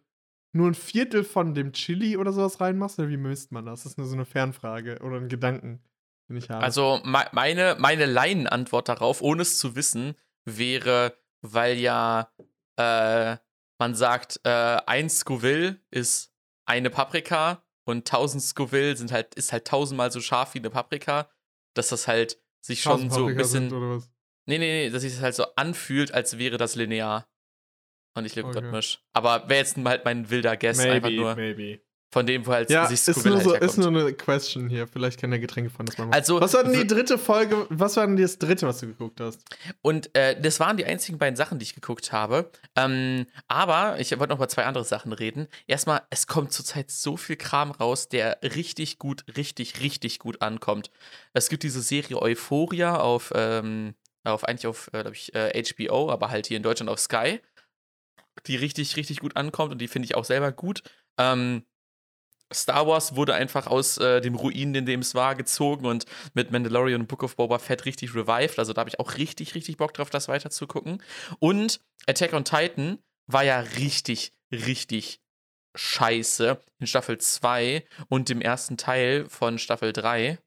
nur ein Viertel von dem Chili oder sowas reinmachst? Oder wie misst man das? Das ist nur so eine Fernfrage oder ein Gedanken, den ich habe. also me meine, meine Laienantwort darauf, ohne es zu wissen, wäre, weil ja äh, man sagt, äh, ein Scoville ist eine Paprika und 1000 Scoville sind halt, ist halt tausendmal so scharf wie eine Paprika, dass das halt sich schon 1000 so ein bisschen. sind oder was? Nee, nee, nee, dass sich das halt so anfühlt, als wäre das linear. Und nicht Okay. logarithmisch. Aber wäre jetzt halt mein wilder Guess, einfach nur maybe. Von dem, wo halt Ja, sich ist Scoville nur, halt so, herkommt. ist nur eine Question hier. Vielleicht kann der Getränkefreund das mal machen. Also, was war denn die dritte Folge? Was war denn das dritte, was du geguckt hast? Und äh, das waren die einzigen beiden Sachen, die ich geguckt habe. Ähm, aber ich wollte noch über zwei andere Sachen reden. Erstmal, es kommt zurzeit so viel Kram raus, der richtig gut, richtig, richtig gut ankommt. Es gibt diese Serie Euphoria auf, ähm, auf eigentlich auf, äh, glaube ich, äh, HBO, aber halt hier in Deutschland auf Sky, die richtig, richtig gut ankommt und die finde ich auch selber gut. Ähm, Star Wars wurde einfach aus äh, dem Ruinen, in dem es war, gezogen und mit Mandalorian und Book of Boba Fett richtig revived. Also da habe ich auch richtig, richtig Bock drauf, das weiter zu gucken. Und Attack on Titan war ja richtig, richtig scheiße in Staffel 2 und dem ersten Teil von Staffel 3.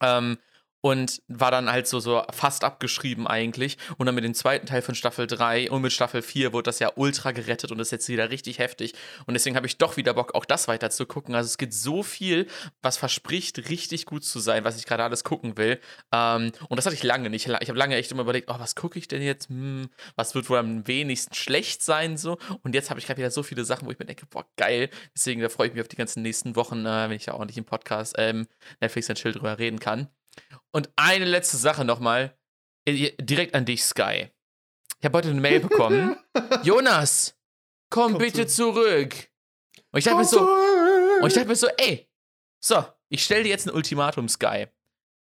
Ähm, und war dann halt so, so fast abgeschrieben eigentlich. Und dann mit dem zweiten Teil von Staffel 3 und mit Staffel 4 wurde das ja ultra gerettet und ist jetzt wieder richtig heftig. Und deswegen habe ich doch wieder Bock, auch das weiter zu gucken. Also es gibt so viel, was verspricht, richtig gut zu sein, was ich gerade alles gucken will. Ähm, und das hatte ich lange nicht. Ich habe lange echt immer überlegt, oh, was gucke ich denn jetzt? Hm, was wird wohl am wenigsten schlecht sein? So. Und jetzt habe ich gerade wieder so viele Sachen, wo ich mir denke, boah, geil. Deswegen da freue ich mich auf die ganzen nächsten Wochen, äh, wenn ich da ordentlich im Podcast ähm, Netflix und Chill drüber reden kann. Und eine letzte Sache nochmal. Direkt an dich, Sky. Ich habe heute eine Mail bekommen. Jonas, komm, Komm bitte zurück. zurück. Und ich dachte mir so, und ich dachte mir so, ey, so, ich stelle dir jetzt ein Ultimatum, Sky.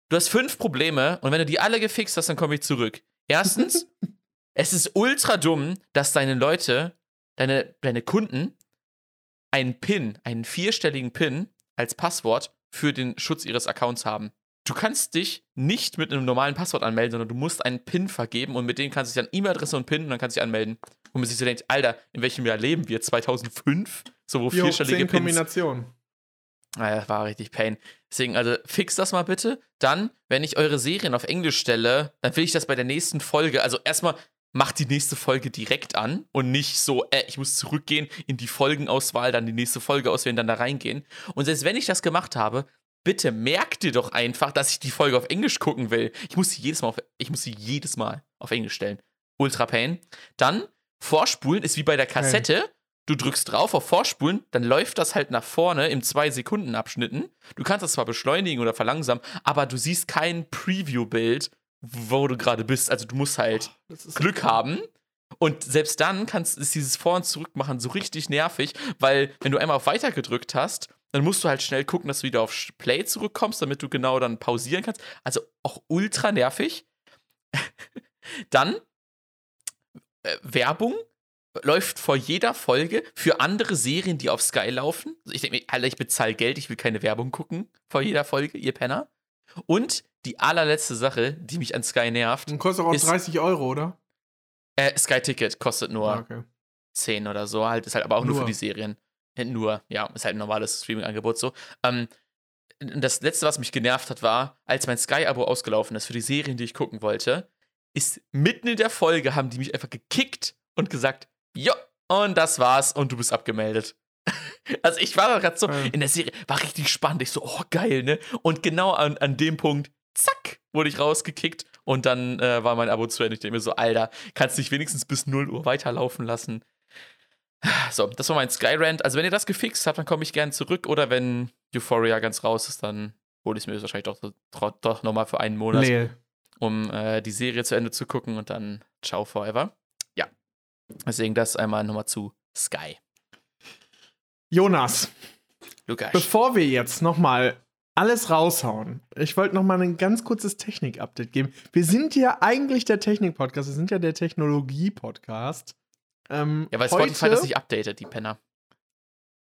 Du hast fünf Probleme und wenn du die alle gefixt hast, dann komme ich zurück. Erstens, es ist ultra dumm, dass deine Leute, deine, deine Kunden, einen PIN, einen vierstelligen PIN als Passwort für den Schutz ihres Accounts haben. Du kannst dich nicht mit einem normalen Passwort anmelden, sondern du musst einen PIN vergeben und mit dem kannst du dich dann E-Mail-Adresse und PIN und dann kannst du dich anmelden. Und man sich so denkt, Alter, in welchem Jahr leben wir? 2005? So, wo Jo, vierstellige Pins. Kombinationen. Naja, das war richtig Pain. Deswegen, also fix das mal bitte. Dann, wenn ich eure Serien auf Englisch stelle, dann will ich das bei der nächsten Folge. Also erstmal macht die nächste Folge direkt an und nicht so, äh, ich muss zurückgehen in die Folgenauswahl, dann die nächste Folge auswählen, dann da reingehen. Und selbst wenn ich das gemacht habe, bitte merkt ihr doch einfach, dass ich die Folge auf Englisch gucken will. Ich muss sie jedes Mal auf, ich muss sie jedes Mal auf Englisch stellen. Ultra Pain. Dann vorspulen ist wie bei der Kassette. Du drückst drauf auf Vorspulen, dann läuft das halt nach vorne im 2-Sekunden-Abschnitten. Du kannst das zwar beschleunigen oder verlangsamen, aber du siehst kein Preview-Bild, wo du gerade bist. Also du musst halt ist Glück haben. Und selbst dann kannst, ist dieses Vor- und Zurückmachen so richtig nervig, weil wenn du einmal auf Weiter gedrückt hast, dann musst du halt schnell gucken, dass du wieder auf Play zurückkommst, damit du genau dann pausieren kannst. Also auch ultra nervig. dann äh, Werbung läuft vor jeder Folge für andere Serien, die auf Sky laufen. Ich denke mir, Alter, ich bezahle Geld, ich will keine Werbung gucken vor jeder Folge, ihr Penner. Und die allerletzte Sache, die mich an Sky nervt, Und kostet auch Ist- 30 Euro, oder? äh, Sky Ticket kostet nur Ah, okay. 10 oder so, halt, ist halt aber auch nur, Nur. für die Serien. Nur, ja, ist halt ein normales Streaming-Angebot so. Ähm, das letzte, was mich genervt hat, war, als mein Sky-Abo ausgelaufen ist für die Serien, die ich gucken wollte, ist mitten in der Folge haben die mich einfach gekickt und gesagt, jo, und das war's und du bist abgemeldet. Also ich war gerade so in der Serie, war richtig spannend. Ich so, oh geil, ne? Und genau an, an dem Punkt, zack, wurde ich rausgekickt und dann äh, war mein Abo zu Ende. Ich denke mir so, Alter, kannst du dich wenigstens bis 0 Uhr weiterlaufen lassen? So, das war mein Skyrant. Also wenn ihr das gefixt habt, dann komme ich gerne zurück. Oder wenn Euphoria ganz raus ist, dann hole ich es mir wahrscheinlich doch, doch, doch nochmal für einen Monat, Nee. um äh, die Serie zu Ende zu gucken und dann ciao forever. Ja. Deswegen das einmal nochmal zu Sky. Jonas, Lukas. bevor wir jetzt nochmal alles raushauen, ich wollte nochmal ein ganz kurzes Technik-Update geben. Wir sind ja eigentlich der Technik-Podcast, wir sind ja der Technologie-Podcast. Ähm, Ja, weil heute- Spotify das nicht updatet, die Penner.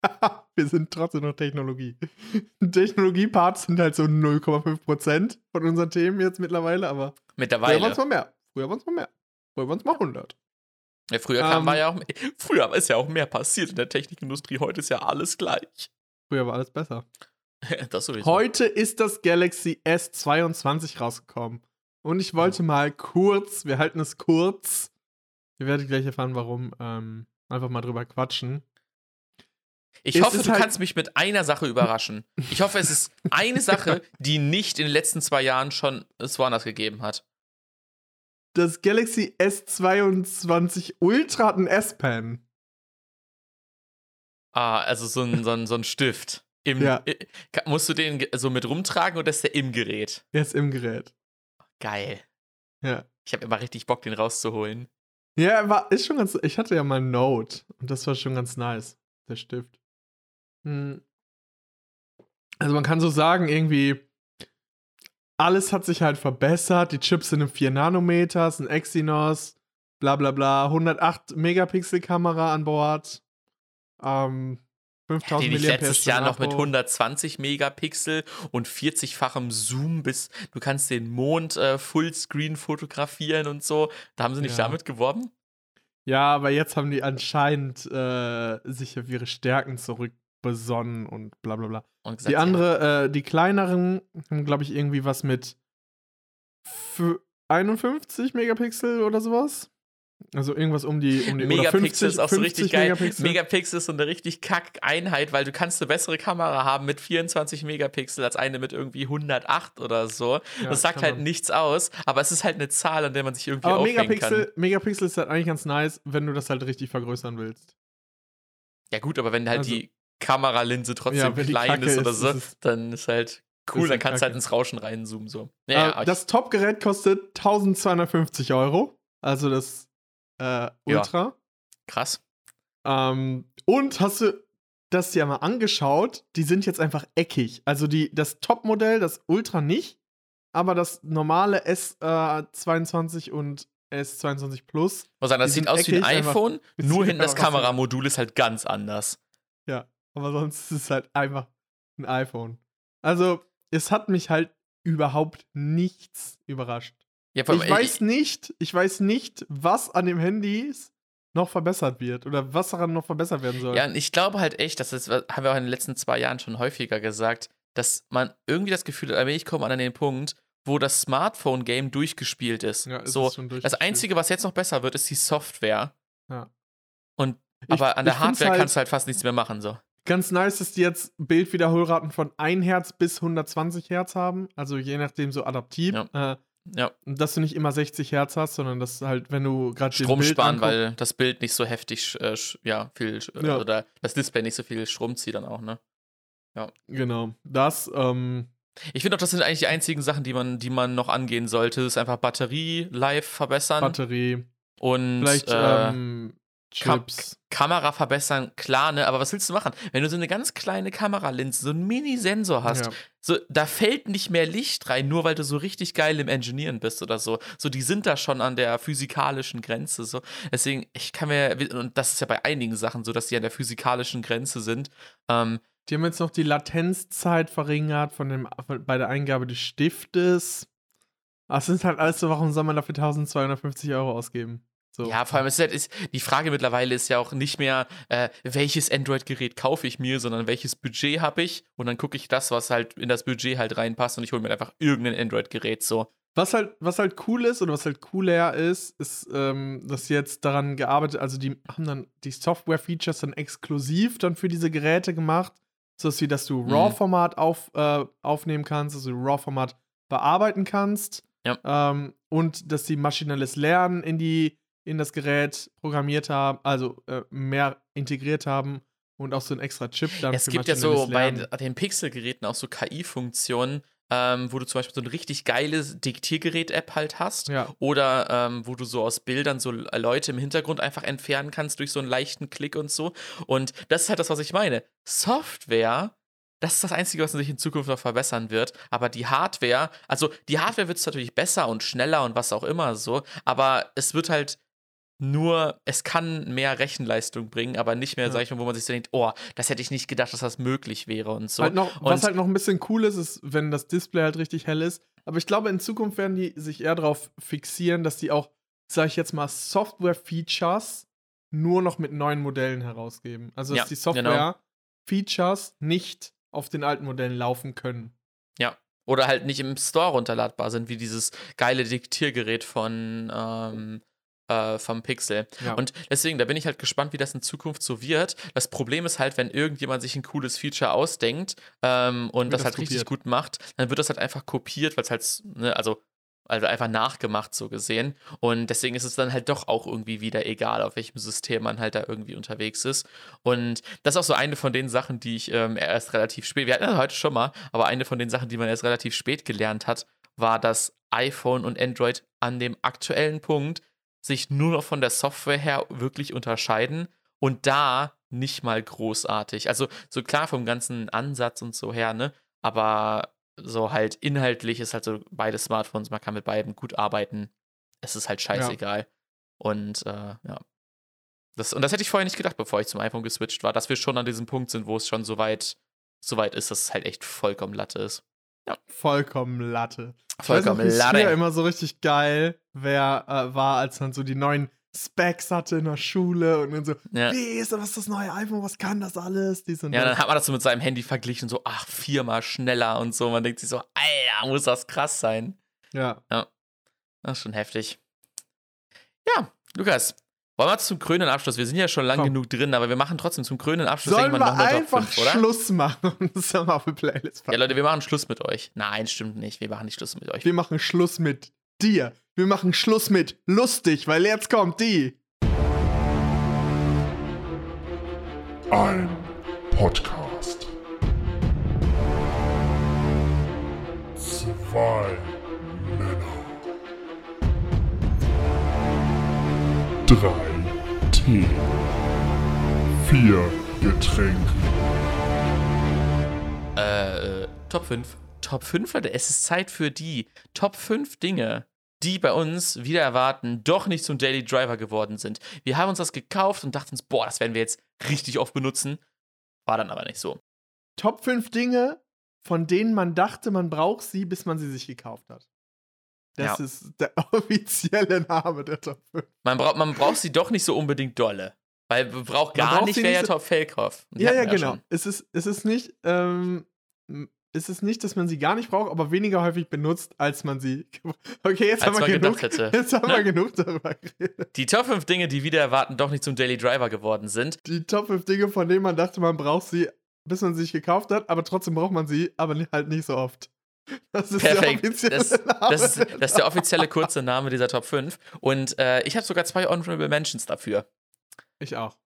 wir sind trotzdem noch Technologie. Technologie-Parts sind halt so 0,5% von unseren Themen jetzt mittlerweile, aber früher waren Mittlerweile. es mal mehr. Früher waren es mal mehr. Früher waren es mal 100. Ja, früher kam, Ähm, war ja auch, früher ist ja auch mehr passiert in der Technikindustrie. Heute ist ja alles gleich. Früher war alles besser. das sowieso. Heute ist das Galaxy S22 rausgekommen. Und ich wollte mal kurz, wir halten es kurz, ihr werdet gleich erfahren, warum, ähm, einfach mal drüber quatschen. Ich Es hoffe, du halt- kannst mich mit einer Sache überraschen. Ich hoffe, es ist eine Sache, die nicht in den letzten zwei Jahren schon es woanders gegeben hat. Das Galaxy S22 Ultra hat ein S-Pen. Ah, also so ein, so ein, so ein Stift. Im, Ja. äh, musst du den so mit rumtragen oder ist der im Gerät? Der ist im Gerät. Geil. Ja. Ich habe immer richtig Bock, den rauszuholen. Ja, war, ist schon ganz. Ich hatte ja mal Note und das war schon ganz nice, der Stift. Hm. Also man kann so sagen, irgendwie, alles hat sich halt verbessert. Die Chips sind im 4 Nanometer, ein Exynos, bla bla bla, 108 Megapixel Kamera an Bord. Ähm, 5000 die nicht mAh letztes Jahr noch mit Akku. 120 Megapixel und 40-fachem Zoom bis du kannst den Mond äh, Fullscreen fotografieren und so. Da haben sie nicht Ja. damit geworben? Ja, aber jetzt haben die anscheinend äh, sich auf ihre Stärken zurückbesonnen und bla bla bla. Und gesagt, Die ja, andere, äh, die kleineren haben, glaube ich, irgendwie was mit für 51 Megapixel oder sowas. Also irgendwas um die, um die Megapixel 50, ist auch so 50 richtig geil. Megapixel. Megapixel ist so eine richtig kack Einheit, weil du kannst eine bessere Kamera haben mit 24 Megapixel als eine mit irgendwie 108 oder so. Ja, das sagt halt man. nichts aus, aber es ist halt eine Zahl, an der man sich irgendwie Aber Megapixel, kann. Megapixel ist halt eigentlich ganz nice, wenn du das halt richtig vergrößern willst. Ja gut, aber wenn halt Also- die Kameralinse trotzdem Ja, klein ist oder ist, so, ist dann ist halt cool, ist dann kannst du halt ins Rauschen reinzoomen so. Ja, das Top-Gerät kostet 1250 Euro. Also das äh, Ultra. krass. Ähm, und hast du das dir mal angeschaut? Die sind jetzt einfach eckig. Also die, das Top-Modell, das Ultra nicht, aber das normale S22 und S22 Plus. Muss sagen, das sieht aus wie ein eckig, iPhone, nur hinten das. Kameramodul ist halt ganz anders. Ja, aber sonst ist es halt einfach ein iPhone. Also, es hat mich halt überhaupt nichts überrascht. Ja, Ich weiß nicht, ich weiß nicht, was an dem Handy noch verbessert wird oder was daran noch verbessert werden soll. Ja, und ich glaube halt echt, das ist, haben wir auch in den letzten zwei Jahren schon häufiger gesagt, dass man irgendwie das Gefühl hat, ich komme an den Punkt, wo das Smartphone-Game durchgespielt ist. Ja, ist so, schon das. Einzige, was jetzt noch besser wird, ist die Software. Ja. Und Ich- aber an der ich Hardware halt- kannst du halt fast nichts mehr machen. So. Ganz nice, dass die jetzt Bildwiederholraten von 1 Hertz bis 120 Hertz haben. Also je nachdem so adaptiv. Äh, Ja, dass du nicht immer 60 Hertz hast, sondern dass halt, wenn du gerade Strom sparen, anguckst- weil das Bild nicht so heftig, äh, ja, viel, Ja. oder das Display nicht so viel Strom zieht dann auch, ne? Genau. Das, ähm, Ich finde auch, das sind eigentlich die einzigen Sachen, die man, die man noch angehen sollte. Das ist einfach Batterie live verbessern Batterie, und vielleicht äh, ähm, Kam- Chips. Kamera verbessern, klar, ne? Aber was willst du machen? Wenn du so eine ganz kleine Kameralinse, so einen Mini-Sensor hast, Ja. so, da fällt nicht mehr Licht rein, nur weil du so richtig geil im Engineeren bist oder so. So, die sind da schon an der physikalischen Grenze. So. Deswegen, ich kann mir, und das ist ja bei einigen Sachen so, dass die an der physikalischen Grenze sind. Ähm, Die haben jetzt noch die Latenzzeit verringert von dem, bei der Eingabe des Stiftes. Das sind halt alles so, warum soll man dafür 1250 Euro ausgeben? So. Ja, vor allem ist, halt, ist die Frage mittlerweile ist ja auch nicht mehr, äh, welches Android-Gerät kaufe ich mir, sondern welches Budget habe ich und dann gucke ich das, was halt in das Budget halt reinpasst und ich hole mir einfach irgendein Android-Gerät so. Was halt, was halt cool ist oder was halt cooler ist, ist, ähm, dass sie jetzt daran gearbeitet, also die haben dann die Software-Features dann exklusiv dann für diese Geräte gemacht, sodass wie, dass du Mhm. RAW-Format auf, äh, aufnehmen kannst, also RAW-Format bearbeiten kannst. Ja. Ähm, und dass sie maschinelles Lernen in die, in das Gerät programmiert haben, also äh, mehr integriert haben und auch so ein extra Chip dann Es gibt ja so bei den Pixel-Geräten auch so KI-Funktionen, ähm, wo du zum Beispiel so ein richtig geiles Diktiergerät-App halt hast. Ja. Oder ähm, wo du so aus Bildern so Leute im Hintergrund einfach entfernen kannst durch so einen leichten Klick und so. Und das ist halt das, was ich meine. Software, das ist das Einzige, was sich in Zukunft noch verbessern wird. Aber die Hardware, also die Hardware wird es natürlich besser und schneller und was auch immer so. Aber es wird halt nur, es kann mehr Rechenleistung bringen, aber nicht mehr, Ja. sag ich mal, wo man sich so denkt, oh, das hätte ich nicht gedacht, dass das möglich wäre und so. Halt noch, und was halt noch ein bisschen cool ist, ist, wenn das Display halt richtig hell ist. Aber ich glaube, in Zukunft werden die sich eher darauf fixieren, dass die auch, sag ich jetzt mal, Software-Features nur noch mit neuen Modellen herausgeben. Also, dass Ja, die genau. Software-Features nicht auf den alten Modellen laufen können. Ja. Oder halt nicht im Store runterladbar sind, wie dieses geile Diktiergerät von ähm, äh, vom Pixel. Ja. Und deswegen, da bin ich halt gespannt, wie das in Zukunft so wird. Das Problem ist halt, wenn irgendjemand sich ein cooles Feature ausdenkt ähm, und das das halt richtig kopiert. gut macht, dann wird das halt einfach kopiert, weil es halt, ne, also also einfach nachgemacht so gesehen. Und deswegen ist es dann halt doch auch irgendwie wieder egal, auf welchem System man halt da irgendwie unterwegs ist. Und das ist auch so eine von den Sachen, die ich ähm, erst relativ spät, wir hatten das heute schon mal, aber eine von den Sachen, die man erst relativ spät gelernt hat, war, dass iPhone und Android an dem aktuellen Punkt sich nur noch von der Software her wirklich unterscheiden und da nicht mal großartig. Also so klar vom ganzen Ansatz und so her, ne? Aber so halt inhaltlich ist halt so beide Smartphones, man kann mit beiden gut arbeiten. Es ist halt scheißegal. Und äh, ja. Das, und das hätte ich vorher nicht gedacht, bevor ich zum iPhone geswitcht war, dass wir schon an diesem Punkt sind, wo es schon so weit, so weit ist, dass es halt echt vollkommen Latte ist. Vollkommen Latte. Vollkommen ich weiß wie es früher Latte. immer so richtig geil wer, äh, war, als man so die neuen Specs hatte in der Schule und dann so, Ja. wie ist was ist das neue iPhone, was kann das alles? Dies Ja, das. dann hat man das so mit seinem Handy verglichen, so, ach, viermal schneller und so. Man denkt sich so, Alter, muss das krass sein. ja. Das ist schon heftig. Ja, Lukas, wollen wir zum krönenden Abschluss? Wir sind ja schon lang Komm. genug drin, aber wir machen trotzdem zum krönenden Abschluss Sollen wir irgendwann noch eine Top einfach 5, oder? Schluss machen und das dann auf die Playlist Ja? Leute, wir machen Schluss mit euch. Nein, stimmt nicht. Wir machen nicht Schluss mit euch. Wir machen Schluss mit dir. Wir machen Schluss mit lustig, weil jetzt kommt die. Ein Podcast. Zwei Männer. Drei Tee. Vier Getränke. Äh, äh, Top 5. Top 5, Leute, es ist Zeit für die Top 5 Dinge, die bei uns wieder erwarten, doch nicht zum Daily Driver geworden sind. Wir haben uns das gekauft und dachten uns, boah, das werden wir jetzt richtig oft benutzen. War dann aber nicht so. Top 5 Dinge, von denen man dachte, man braucht sie, bis man sie sich gekauft hat. Das Ja. ist der offizielle Name der Top 5. Man, braucht man braucht sie doch nicht so unbedingt dolle. Weil braucht Man gar braucht nicht, sie wäre nicht ja so- Top die Ja, ja, genau. schon. Es ist, es ist nicht, ähm, es ist nicht, dass man sie gar nicht braucht, aber weniger häufig benutzt, als man sie. Okay, jetzt Als haben wir man genug. Jetzt haben Ne? wir genug darüber geredet. Die Top 5 Dinge, die wieder erwarten, doch nicht zum Daily Driver geworden sind. Die Top 5 Dinge, von denen man dachte, man braucht sie, bis man sie sich gekauft hat, aber trotzdem braucht man sie, aber halt nicht so oft. Das ist Perfekt. der offizielle Das, das, ist, das ist der offizielle kurze Name dieser Top 5. Und äh, ich habe sogar zwei Honorable Mentions dafür. Ich auch.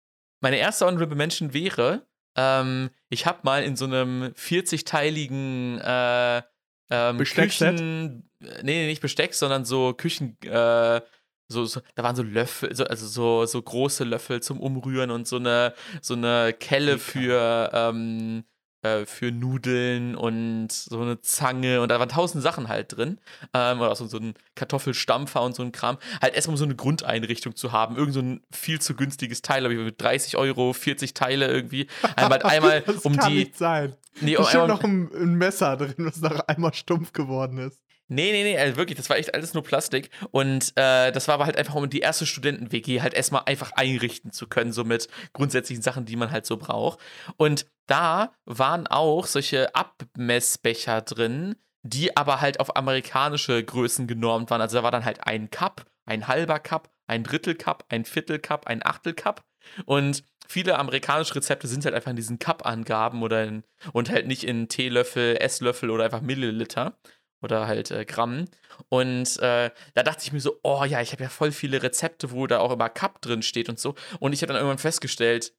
Meine erste Honorable Mention wäre, ähm, ich habe mal in so einem 40-teiligen äh, ähm? Küchen, nee, nee, nicht Besteck, sondern so Küchen, äh, so, so, da waren so Löffel, so, also so, so große Löffel zum Umrühren und so eine, so eine Kelle für, ähm, äh, für Nudeln und so eine Zange und da waren tausend Sachen halt drin. Ähm, oder so, so ein Kartoffelstampfer und so ein Kram. Halt erstmal um so eine Grundeinrichtung zu haben. Irgend so ein viel zu günstiges Teil, ich, mit 30 Euro, 40 Teile irgendwie. Einmal, einmal das um kann die. nicht sein. Nee, Da um, einmal, noch ein, ein Messer drin, was nach einmal stumpf geworden ist. Nee, nee, nee, also wirklich, das war echt alles nur Plastik. Und äh, das war aber halt einfach, um die erste Studenten-WG halt erstmal einfach einrichten zu können, so mit grundsätzlichen Sachen, die man halt so braucht. Und da waren auch solche Abmessbecher drin, die aber halt auf amerikanische Größen genormt waren. Also da war dann halt ein Cup, ein halber Cup, ein Drittel Cup, ein Viertel Cup, ein Achtel Cup. Und viele amerikanische Rezepte sind halt einfach in diesen Cup-Angaben oder in, und halt nicht in Teelöffel, Esslöffel oder einfach Milliliter oder halt äh, Gramm. Und äh, da dachte ich mir so, oh ja, ich habe ja voll viele Rezepte, wo da auch immer Cup drin steht und so. Und ich habe dann irgendwann festgestellt,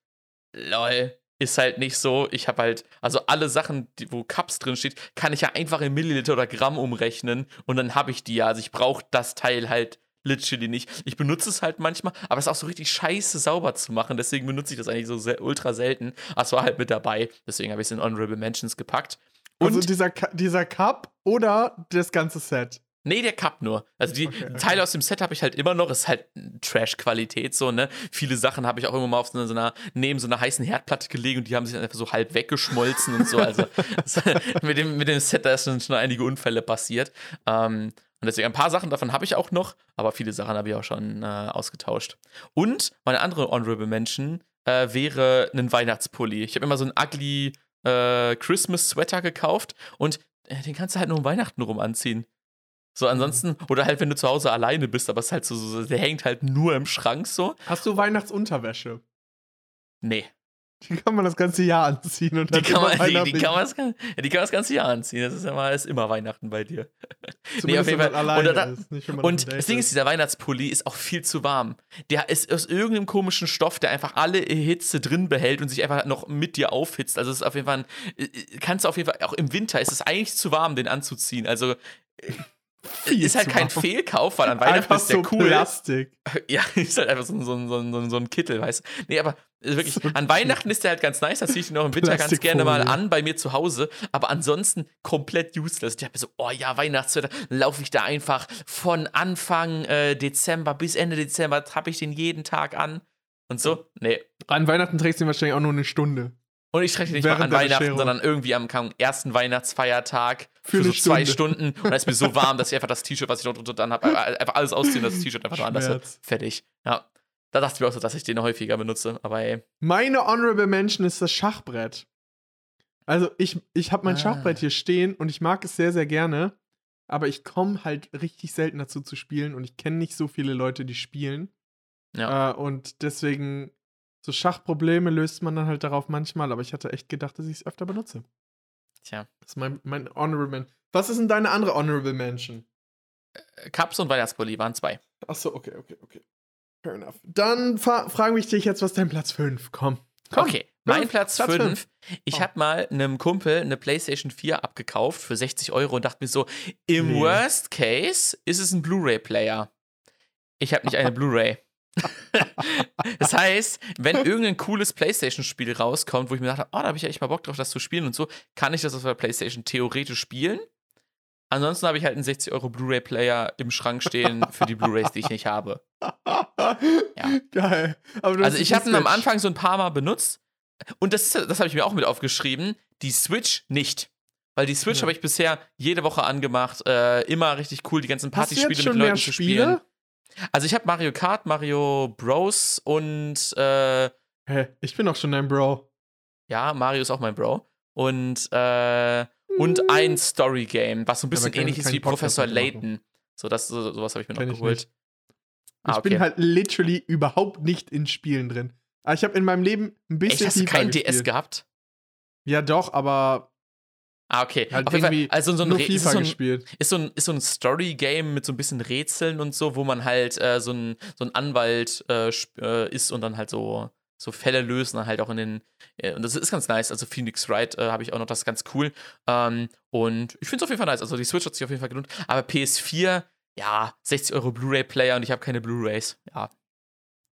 lol, ist halt nicht so. Ich habe halt, also alle Sachen, die, wo Cups drin steht, kann ich ja einfach in Milliliter oder Gramm umrechnen und dann habe ich die ja. Also ich brauche das Teil halt literally nicht. Ich benutze es halt manchmal, aber es ist auch so richtig scheiße sauber zu machen. Deswegen benutze ich das eigentlich so sehr, ultra selten. Aber es war halt mit dabei. Deswegen habe ich es in Honorable Mentions gepackt. Und also dieser, dieser Cup oder das ganze Set? Nee, der Cup nur. Also die Okay, okay. Teile aus dem Set habe ich halt immer noch. Ist halt Trash-Qualität so, ne? Viele Sachen habe ich auch immer mal auf so einer, so einer, neben so einer heißen Herdplatte gelegt und die haben sich dann einfach so halb weggeschmolzen und so. Also mit, dem, mit dem Set, da sind schon einige Unfälle passiert. Ähm, und deswegen ein paar Sachen davon habe ich auch noch, aber viele Sachen habe ich auch schon äh, ausgetauscht. Und meine andere Honorable Mention äh, wäre ein Weihnachtspulli. Ich habe immer so einen ugly äh, Christmas-Sweater gekauft und äh, den kannst du halt nur um Weihnachten rum anziehen. So, ansonsten, oder halt, wenn du zu Hause alleine bist, aber es ist halt so, so, der hängt halt nur im Schrank so. Hast du Weihnachtsunterwäsche? Nee. Die kann man das ganze Jahr anziehen und Die kann, man, die, die, kann man das, ja, die kann man das ganze Jahr anziehen. Das ist immer, ist immer Weihnachten bei dir. Zumindest auf jeden Fall. alleine da- ist, nicht Und das Ding ist, dieser Weihnachtspulli ist auch viel zu warm. Der ist aus irgendeinem komischen Stoff, der einfach alle Hitze drin behält und sich einfach noch mit dir aufhitzt. Also es ist auf jeden Fall, ein, äh, kannst du auf jeden Fall, auch im Winter ist es eigentlich zu warm, den anzuziehen. Also äh, Viel ist halt kein warm. Fehlkauf, weil an Weihnachten Einfach ist der so cool. Plastik. Ja, ist halt einfach so, ein- so, so, so, ein- Kittel, weißt du. Nee, aber äh, wirklich, an Weihnachten ist der halt ganz nice, da ziehe ich ihn auch im Winter ganz gerne mal an bei mir zu Hause, aber ansonsten komplett useless. Ich habe mir so, oh ja, Weihnachtswetter, laufe ich da einfach von Anfang äh, Dezember bis Ende Dezember, habe ich den jeden Tag an und so. Nee. An Weihnachten trägst du ihn wahrscheinlich auch nur eine Stunde. Und ich trage nicht mal an Weihnachten, Bescherung. sondern irgendwie am ersten Weihnachtsfeiertag Für für, so eine zwei Stunde. Stunden. Und dann ist mir so warm, dass ich einfach das T-Shirt, was ich dort drunter dann habe, einfach alles ausziehen, das T-Shirt einfach anlasse. Schmerz. Fertig. Ja. Da dachte ich mir auch so, dass ich den häufiger benutze. Aber ey. Meine Honorable Mention ist das Schachbrett. Also ich, ich habe mein Ah. Schachbrett hier stehen und ich mag es sehr, sehr gerne. Aber ich komme halt richtig selten dazu zu spielen und ich kenne nicht so viele Leute, die spielen. Ja. Äh, und deswegen, so Schachprobleme löst man dann halt darauf manchmal, aber ich hatte echt gedacht, dass ich es öfter benutze. Tja. Das ist mein, mein Honorable Mention. Was ist denn deine andere Honorable Mention? Cups und Weihnachtspulli waren zwei. Achso, okay, okay, okay. Fair enough. Dann fra frage ich dich jetzt, was dein Platz 5? Komm. Komm. Okay, mein Platz 5. Ich Oh. habe mal einem Kumpel eine PlayStation 4 abgekauft für 60 Euro und dachte mir so, im Nee. Worst Case ist es ein Blu-ray-Player. Ich habe nicht eine Blu-ray. das heißt, wenn irgendein cooles PlayStation-Spiel rauskommt, wo ich mir dachte, oh, da habe ich ja echt mal Bock drauf, das zu spielen und so, kann ich das auf der PlayStation theoretisch spielen. Ansonsten habe ich halt einen 60 Euro Blu-ray-Player im Schrank stehen für die Blu-rays, die ich nicht habe. Geil. Aber du Also ich habe ihn am. Anfang so ein paar Mal benutzt und das, das habe ich mir auch mit aufgeschrieben. Die Switch nicht. Weil die Switch Ja. habe ich bisher jede Woche angemacht. Äh, immer richtig cool, die ganzen Partyspiele mit Leuten zu spielen. Spiele? Also ich habe Mario Kart, Mario Bros und äh, Hä, ich bin auch schon dein Bro. ja, Mario ist auch mein Bro. Und, äh, und ein Story-Game, was so ein bisschen kein- ähnlich ist wie Podcast Professor. Layton. So, das, so, sowas habe ich mir Kenn noch ich geholt. nicht. Ah, Ich okay. bin halt literally überhaupt nicht in Spielen drin. Aber ich habe in meinem Leben ein bisschen Echt, hast du keinen gespielt. DS gehabt? Ja, doch, aber Ah, okay. halt Auf jeden Fall, also so ein, nur Re- ist so ein, gespielt. ist so ein, ist so ein Story-Game mit so ein bisschen Rätseln und so, wo man halt äh, so, ein, so ein Anwalt äh, äh, ist und dann halt so, so Fälle löst und dann halt auch in den. Äh, und das ist ganz nice. Also Phoenix Wright äh, habe ich auch noch, das ist ganz cool. Ähm, und ich finde es auf jeden Fall nice. Also die Switch hat sich auf jeden Fall gelohnt. Aber PS4, ja, 60 Euro Blu-ray-Player und ich habe keine Blu-rays. Ja.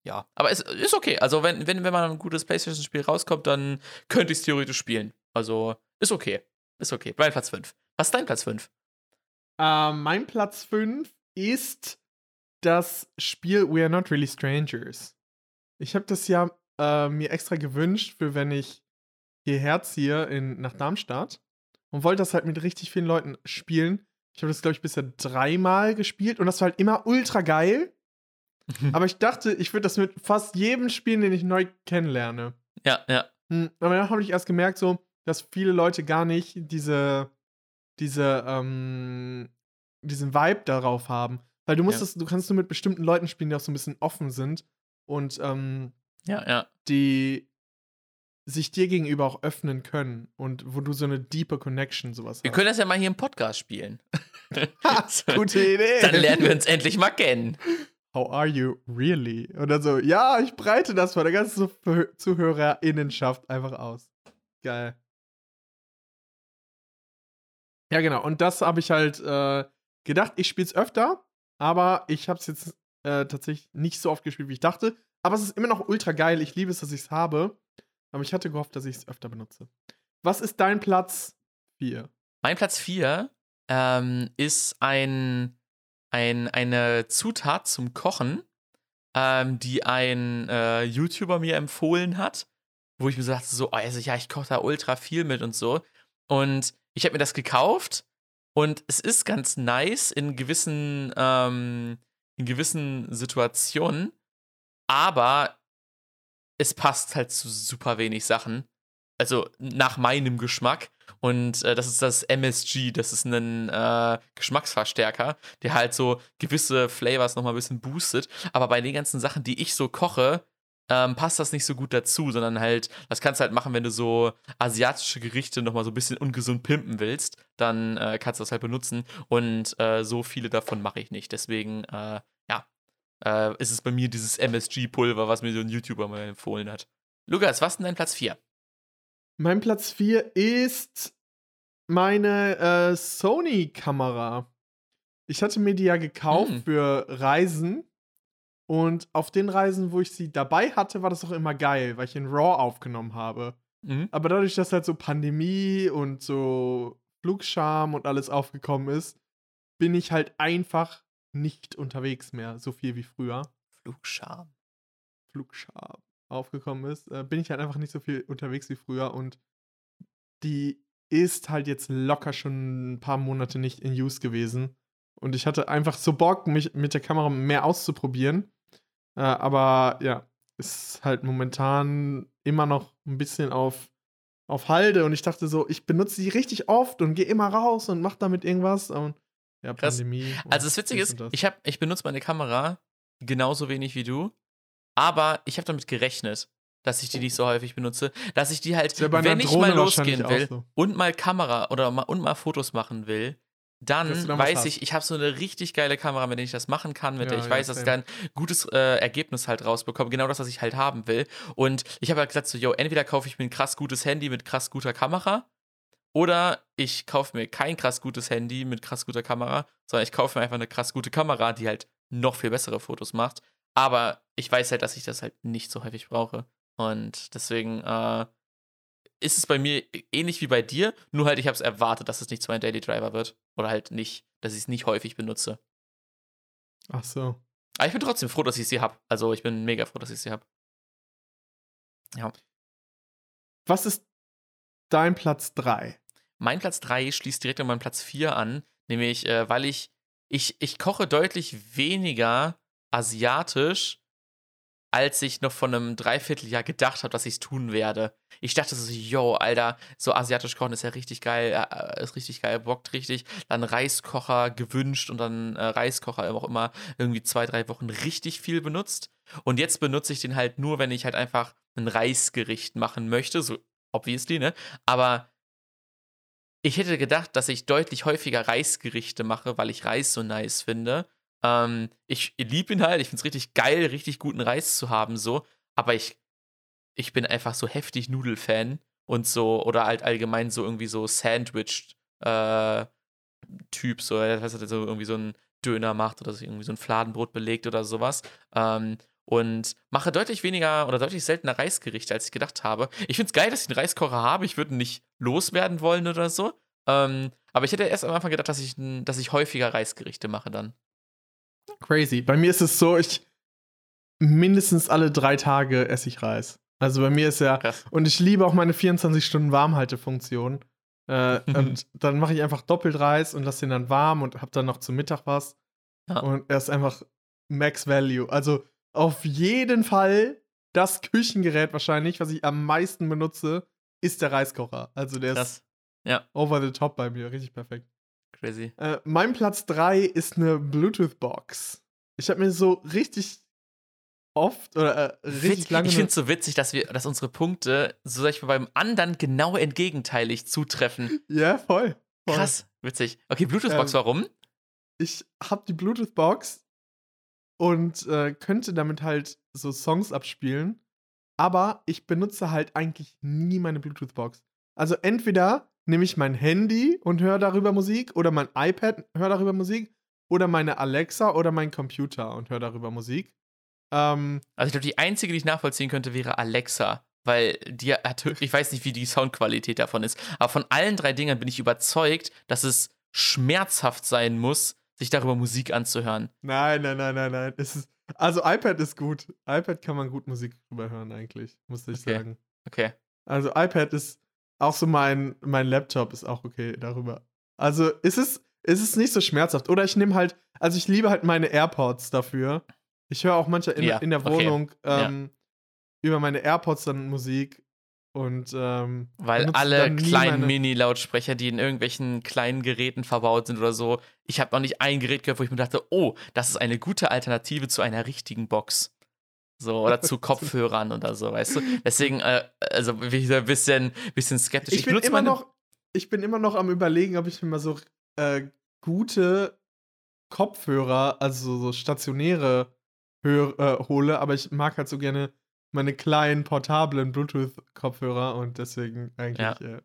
Ja. Aber es ist okay. Also wenn, wenn, wenn mal ein gutes PlayStation-Spiel rauskommt, dann könnte ich es theoretisch spielen. Also ist okay. Ist okay. Mein Platz 5. Was ist dein Platz 5? Äh, mein Platz 5 ist das Spiel We Are Not Really Strangers. Ich habe das ja äh, mir extra gewünscht, für wenn ich hierher ziehe in, nach Darmstadt und wollte das halt mit richtig vielen Leuten spielen. Ich habe das, glaube ich, bisher dreimal gespielt und das war halt immer ultra geil. Aber ich dachte, ich würde das mit fast jedem spielen, den ich neu kennenlerne. Ja, ja. Hm, Aber dann habe ich erst gemerkt, so, dass viele Leute gar nicht diese, diese, ähm, diesen Vibe darauf haben. Weil du musst Ja. das, du kannst nur mit bestimmten Leuten spielen, die auch so ein bisschen offen sind und ähm, Ja, ja. die sich dir gegenüber auch öffnen können und wo du so eine deeper Connection sowas Wir hast. können das ja mal hier im Podcast spielen. Ha, gute Idee. Dann lernen wir uns endlich mal kennen. How are you really? Und dann so, ja, ich breite das vor der ganzen Zuh- ZuhörerInnenschaft einfach aus. Geil. Ja, genau. Und das habe ich halt äh, gedacht, ich spiele es öfter, aber ich habe es jetzt äh, tatsächlich nicht so oft gespielt, wie ich dachte. Aber es ist immer noch ultra geil. Ich liebe es, dass ich es habe. Aber ich hatte gehofft, dass ich es öfter benutze. Was ist dein Platz 4? Mein Platz 4 ähm, ist ein, ein, eine Zutat zum Kochen, ähm, die ein äh, YouTuber mir empfohlen hat, wo ich mir so dachte, so, oh, also, ja, ich koche da ultra viel mit und so. Und ich habe mir das gekauft und es ist ganz nice in gewissen, ähm, in gewissen Situationen, aber es passt halt zu super wenig Sachen. Also nach meinem Geschmack. Und äh, das ist das MSG, das ist ein äh, Geschmacksverstärker, der halt so gewisse Flavors nochmal ein bisschen boostet. Aber bei den ganzen Sachen, die ich so koche, ähm, passt das nicht so gut dazu, sondern halt, das kannst du halt machen, wenn du so asiatische Gerichte nochmal so ein bisschen ungesund pimpen willst, dann äh, kannst du das halt benutzen. Und äh, so viele davon mache ich nicht. Deswegen, äh, ja, äh, ist es bei mir dieses MSG-Pulver, was mir so ein YouTuber mal empfohlen hat. Lukas, was ist denn dein Platz 4? Mein Platz 4 ist meine äh, Sony-Kamera. Ich hatte mir die ja gekauft Hm. für Reisen. Und auf den Reisen, wo ich sie dabei hatte, war das auch immer geil, weil ich in RAW aufgenommen habe. Mhm. Aber dadurch, dass halt so Pandemie und so Flugscham und alles aufgekommen ist, bin ich halt einfach nicht unterwegs mehr, so viel wie früher. Flugscham. Flugscham. aufgekommen ist, äh, bin ich halt einfach nicht so viel unterwegs wie früher und die ist halt jetzt locker schon ein paar Monate nicht in Use gewesen. Und ich hatte einfach so Bock, mich mit der Kamera mehr auszuprobieren. Äh, aber ja, ist halt momentan immer noch ein bisschen auf, auf Halde. Und ich dachte so, ich benutze die richtig oft und gehe immer raus und mache damit irgendwas. Und ja, Krass. Pandemie. Also das Witzige ist, das. ich, hab, ich benutze meine Kamera genauso wenig wie du, aber ich habe damit gerechnet, dass ich die nicht so häufig benutze, dass ich die halt, wenn ich mal losgehen will so. und mal Kamera oder mal, und mal Fotos machen will, dann, weiß hast. ich, ich habe so eine richtig geile Kamera, mit der ich das machen kann, mit der Ja, ich ja, weiß, dass ich dann ein gutes äh, Ergebnis halt rausbekomme. Genau das, was ich halt haben will. Und ich habe halt gesagt, so, yo, entweder kaufe ich mir ein krass gutes Handy mit krass guter Kamera oder ich kaufe mir kein krass gutes Handy mit krass guter Kamera, sondern ich kaufe mir einfach eine krass gute Kamera, die halt noch viel bessere Fotos macht. Aber ich weiß halt, dass ich das halt nicht so häufig brauche. Und deswegen äh, ist es bei mir ähnlich wie bei dir, nur halt ich habe es erwartet, dass es nicht zu meinem Daily Driver wird. Oder halt nicht, dass ich es nicht häufig benutze. Ach so. Aber ich bin trotzdem froh, dass ich sie habe. Also ich bin mega froh, dass ich sie habe. Ja. Was ist dein Platz 3? Mein Platz 3 schließt direkt an meinen Platz 4 an, nämlich äh, weil ich, ich, ich koche deutlich weniger asiatisch, als ich noch von einem Dreivierteljahr gedacht habe, dass ich es tun werde. Ich dachte so, yo, Alter, so asiatisch kochen ist ja richtig geil, äh, ist richtig geil, bockt richtig. Dann Reiskocher gewünscht und dann äh, Reiskocher auch immer irgendwie zwei, drei Wochen richtig viel benutzt. Und jetzt benutze ich den halt nur, wenn ich halt einfach ein Reisgericht machen möchte, so obviously, ne? Aber ich hätte gedacht, dass ich deutlich häufiger Reisgerichte mache, weil ich Reis so nice finde. Ähm, ich liebe ihn halt, ich finde es richtig geil, richtig guten Reis zu haben, so. Aber ich, ich bin einfach so heftig Nudelfan und so, oder halt allgemein so irgendwie so Sandwich äh, so, dass er so irgendwie so einen Döner macht oder so irgendwie so ein Fladenbrot belegt oder sowas. Ähm, und mache deutlich weniger oder deutlich seltener Reisgerichte, als ich gedacht habe. Ich finde es geil, dass ich einen Reiskocher habe. Ich würde ihn nicht loswerden wollen oder so. Ähm, aber ich hätte erst am Anfang gedacht, dass ich, dass ich häufiger Reisgerichte mache dann. Crazy. Bei mir ist es so, ich mindestens alle drei Tage esse ich Reis. Also bei mir ist ja, Krass. und ich liebe auch meine 24 Stunden Warmhaltefunktion. Äh, und dann mache ich einfach doppelt Reis und lasse den dann warm und habe dann noch zum Mittag was. Ja. Und er ist einfach Max Value. Also auf jeden Fall das Küchengerät wahrscheinlich, was ich am meisten benutze, ist der Reiskocher. Also der ist Krass. Ja, over the top bei mir. Richtig perfekt. Crazy. Äh, mein Platz 3 ist eine Bluetooth-Box. Ich habe mir so richtig oft oder äh, richtig Witz, lange. ich finde es so witzig, dass wir, dass unsere Punkte, so sag ich mal, beim anderen genau entgegenteilig zutreffen. ja, voll. voll. Krass, witzig. Okay, Bluetooth-Box, Ähm, warum? Ich habe die Bluetooth-Box und äh, könnte damit halt so Songs abspielen. Aber ich benutze halt eigentlich nie meine Bluetooth-Box. Also entweder nehme ich mein Handy und höre darüber Musik oder mein iPad höre darüber Musik oder meine Alexa oder mein Computer und höre darüber Musik. Ähm, Also ich glaube, die einzige, die ich nachvollziehen könnte, wäre Alexa. Weil die hat, ich weiß nicht, wie die Soundqualität davon ist, aber von allen drei Dingern bin ich überzeugt, dass es schmerzhaft sein muss, sich darüber Musik anzuhören. Nein, nein, nein, nein, nein. Ist, also iPad ist gut. iPad kann man gut Musik drüber hören eigentlich, muss ich Okay. sagen. Okay. Also iPad ist auch so mein, mein Laptop ist auch okay darüber. Also ist es, ist es nicht so schmerzhaft. Oder ich nehme halt, also ich liebe halt meine AirPods dafür. Ich höre auch manchmal in, Ja, in der okay. Wohnung Ja. ähm, über meine AirPods dann Musik und ähm, Weil alle kleinen meine- Mini-Lautsprecher, die in irgendwelchen kleinen Geräten verbaut sind oder so, ich habe noch nicht ein Gerät gehört, wo ich mir dachte, oh, das ist eine gute Alternative zu einer richtigen Box. So, oder zu Kopfhörern oder so, weißt du? Deswegen, äh, also bin ich da ein bisschen, bisschen skeptisch. Ich, bin benutze immer noch, ich bin immer noch am überlegen, ob ich mir mal so äh, gute Kopfhörer, also so stationäre hör, äh, hole, aber ich mag halt so gerne meine kleinen portablen Bluetooth-Kopfhörer und deswegen eigentlich. Ja. Äh,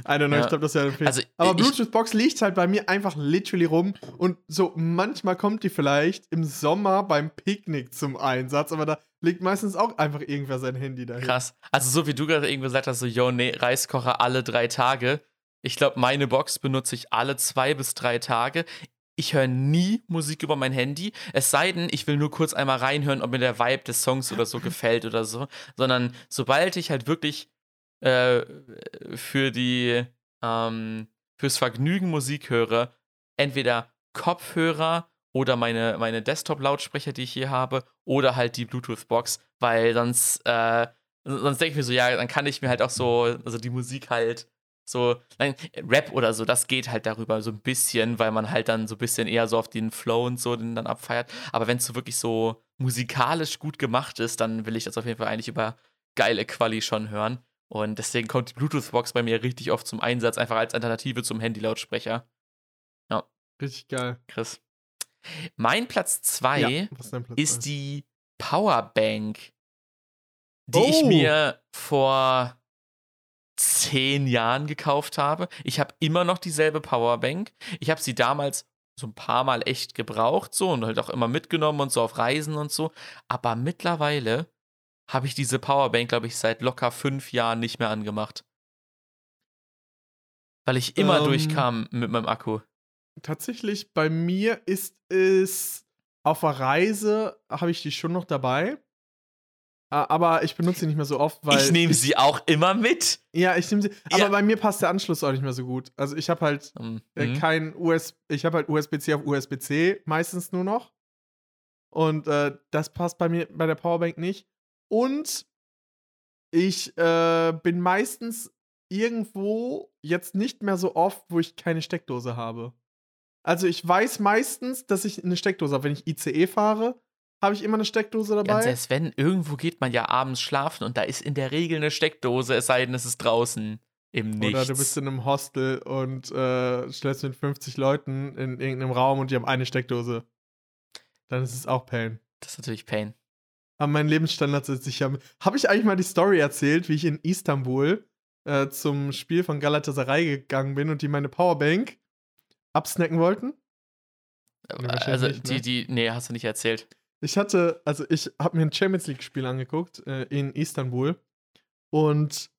I don't know, Ja. ich glaube, das ist ja ein Fehler. Also, aber Bluetooth-Box liegt halt bei mir einfach literally rum und so manchmal kommt die vielleicht im Sommer beim Picknick zum Einsatz, aber da legt meistens auch einfach irgendwer sein Handy dahin. Krass. Also, so wie du gerade eben gesagt hast, so, yo, nee, Reiskocher alle drei Tage. Ich glaube, meine Box benutze ich alle zwei bis drei Tage. ich höre nie Musik über mein Handy. Es sei denn, ich will nur kurz einmal reinhören, ob mir der Vibe des Songs oder so gefällt oder so. Sondern sobald ich halt wirklich äh, für die, ähm, fürs Vergnügen Musik höre, entweder Kopfhörer oder meine, meine Desktop-Lautsprecher, die ich hier habe, oder halt die Bluetooth-Box, weil sonst, äh, sonst denke ich mir so, ja, dann kann ich mir halt auch so, also die Musik halt so, nein, Rap oder so, das geht halt darüber so ein bisschen, weil man halt dann so ein bisschen eher so auf den Flow und so den dann abfeiert. Aber wenn es so wirklich so musikalisch gut gemacht ist, dann will ich das auf jeden Fall eigentlich über geile Quali schon hören. Und deswegen kommt die Bluetooth-Box bei mir richtig oft zum Einsatz, einfach als Alternative zum Handy-Lautsprecher. Ja. Richtig geil. Chris. Mein Platz 2 Ja, ist ist die Powerbank, die ich Oh. mir vor zehn Jahren gekauft habe. Ich habe immer noch dieselbe Powerbank. Ich habe sie damals so ein paar Mal echt gebraucht, so und halt auch immer mitgenommen und so auf Reisen und so. Aber mittlerweile habe ich diese Powerbank, glaube ich, seit locker fünf Jahren nicht mehr angemacht. Weil ich immer Ähm. durchkam mit meinem Akku. Tatsächlich, bei mir ist es auf der Reise, habe ich die schon noch dabei. Aber ich benutze sie nicht mehr so oft, weil. ich nehme sie auch immer mit. Ja, ich nehme sie. Ja. Aber bei mir passt der Anschluss auch nicht mehr so gut. Also ich habe halt Mhm. äh, kein US, ich habe halt USB-C auf USB-C meistens nur noch. Und äh, das passt bei mir bei der Powerbank nicht. Und ich äh, bin meistens irgendwo jetzt nicht mehr so oft, wo ich keine Steckdose habe. Also ich weiß meistens, dass ich eine Steckdose habe. Wenn ich ICE fahre, habe ich immer eine Steckdose dabei. Ganz ehrlich, wenn, irgendwo geht man ja abends schlafen und da ist in der Regel eine Steckdose, es sei denn, es ist draußen im Nichts. Oder du bist in einem Hostel und äh, stellst mit 50 Leuten in irgendeinem Raum und die haben eine Steckdose. Dann ist es auch Pain. das ist natürlich Pain. Aber mein Lebensstandard ist sicher. Habe ich eigentlich mal die Story erzählt, wie ich in Istanbul äh, zum Spiel von Galatasaray gegangen bin und die meine Powerbank absnacken wollten? wahrscheinlich also, nicht, die, ne? die, nee, hast du nicht erzählt. Ich hatte, also ich habe mir ein Champions League-Spiel angeguckt äh, in Istanbul und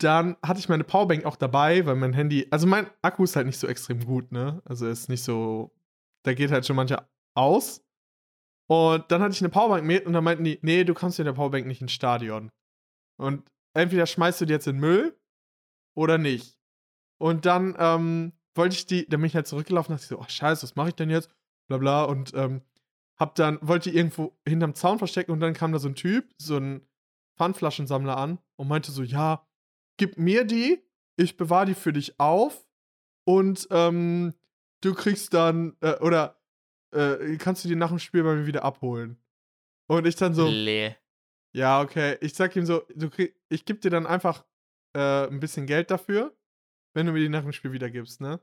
dann hatte ich meine Powerbank auch dabei, weil mein Handy, also mein Akku ist halt nicht so extrem gut, ne? Also ist nicht so, da geht halt schon mancher aus. Und dann hatte ich eine Powerbank mit und dann meinten die, nee, du kannst mit der Powerbank nicht ins Stadion. Und entweder schmeißt du die jetzt in den Müll oder nicht. Und dann ähm, wollte ich die, dann bin ich halt zurückgelaufen und dachte so, oh scheiße, was mache ich denn jetzt? Bla bla. Und ähm, hab dann, wollte die irgendwo hinterm Zaun verstecken und dann kam da so ein Typ, so ein Pfandflaschensammler an und meinte so, ja, gib mir die, ich bewahre die für dich auf und ähm, du kriegst dann, äh, oder äh, kannst du die nach dem Spiel bei mir wieder abholen. Und ich dann so, Lee. ja, okay. Ich sag ihm so, du krieg, ich geb dir dann einfach äh, ein bisschen Geld dafür, wenn du mir die nach dem Spiel wieder gibst, ne?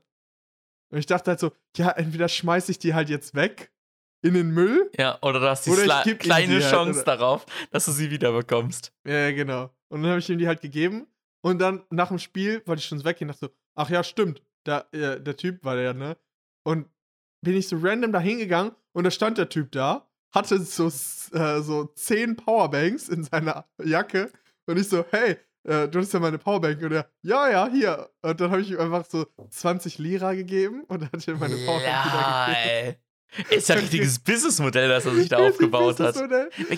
Und ich dachte halt so, ja, entweder schmeiß ich die halt jetzt weg in den Müll. Ja, oder du hast die Oder kleine halt, Chance oder- darauf, dass du sie wiederbekommst. Ja, ja, genau. Und dann habe ich ihm die halt gegeben. Und dann nach dem Spiel wollte ich schon weggehen, dachte so, ach ja, stimmt. Da, äh, der Typ war der, ne? Und bin ich so random da hingegangen und da stand der Typ da, hatte so, äh, so zehn Powerbanks in seiner Jacke. Und ich so, hey, äh, du hast ja meine Powerbank. Und er, ja, ja, hier. Und dann habe ich ihm einfach so 20 Lira gegeben und dann hat er meine Powerbank wieder gegeben. Ist ja ein richtiges Businessmodell, das er sich da aufgebaut hat.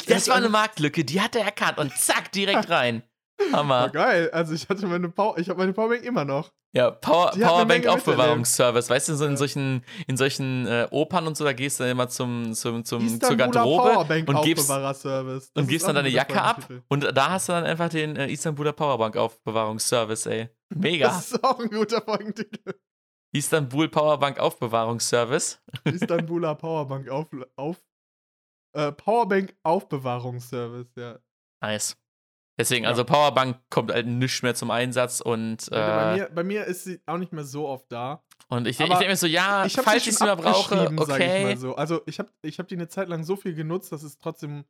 Das war eine Marktlücke, die hat er erkannt und zack, direkt rein. War Hammer. geil. Also ich hatte meine Power, ich habe meine Powerbank immer noch. Ja, Power, Menge Powerbank-Aufbewahrungsservice. Weißt du, so in solchen, in solchen äh, Opern und so, da gehst du dann immer zum, zum, zum, zur Garderobe Powerbank und gibst, und gibst dann deine ein Jacke ab. Und da hast du dann einfach den äh, Istanbuler Powerbank-Aufbewahrungsservice, ey. Mega. Das ist auch ein guter Folgentitel. Istanbul Powerbank-Aufbewahrungsservice. Istanbuler Powerbank auf, auf äh, Powerbank Aufbewahrungsservice, ja. Nice. Deswegen, Ja. also Powerbank kommt halt nicht mehr zum Einsatz und, bei, äh, mir, bei mir ist sie auch nicht mehr so oft da. und ich, ich denke mir so, ja, ich falls sie ich sie mal brauche, ich okay. mal so. Also ich habe ich hab die eine Zeit lang so viel genutzt, dass es trotzdem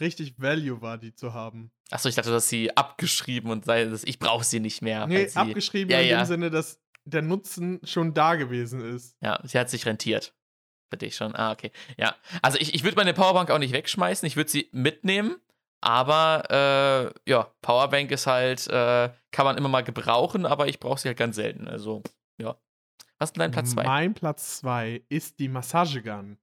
richtig Value war, die zu haben. Achso, ich dachte, dass sie abgeschrieben und sei, dass ich brauche sie nicht mehr. nee, sie, abgeschrieben ja, in ja. dem Sinne, dass der Nutzen schon da gewesen ist. Ja, sie hat sich rentiert. Für dich schon. Ah, okay. Ja. Also ich, ich würde meine Powerbank auch nicht wegschmeißen, ich würde sie mitnehmen. Aber äh, ja, Powerbank ist halt, äh, kann man immer mal gebrauchen, aber ich brauche sie halt ganz selten. Also, ja. Was ist denn dein Platz 2? Mein Platz 2 ist die Massagegun.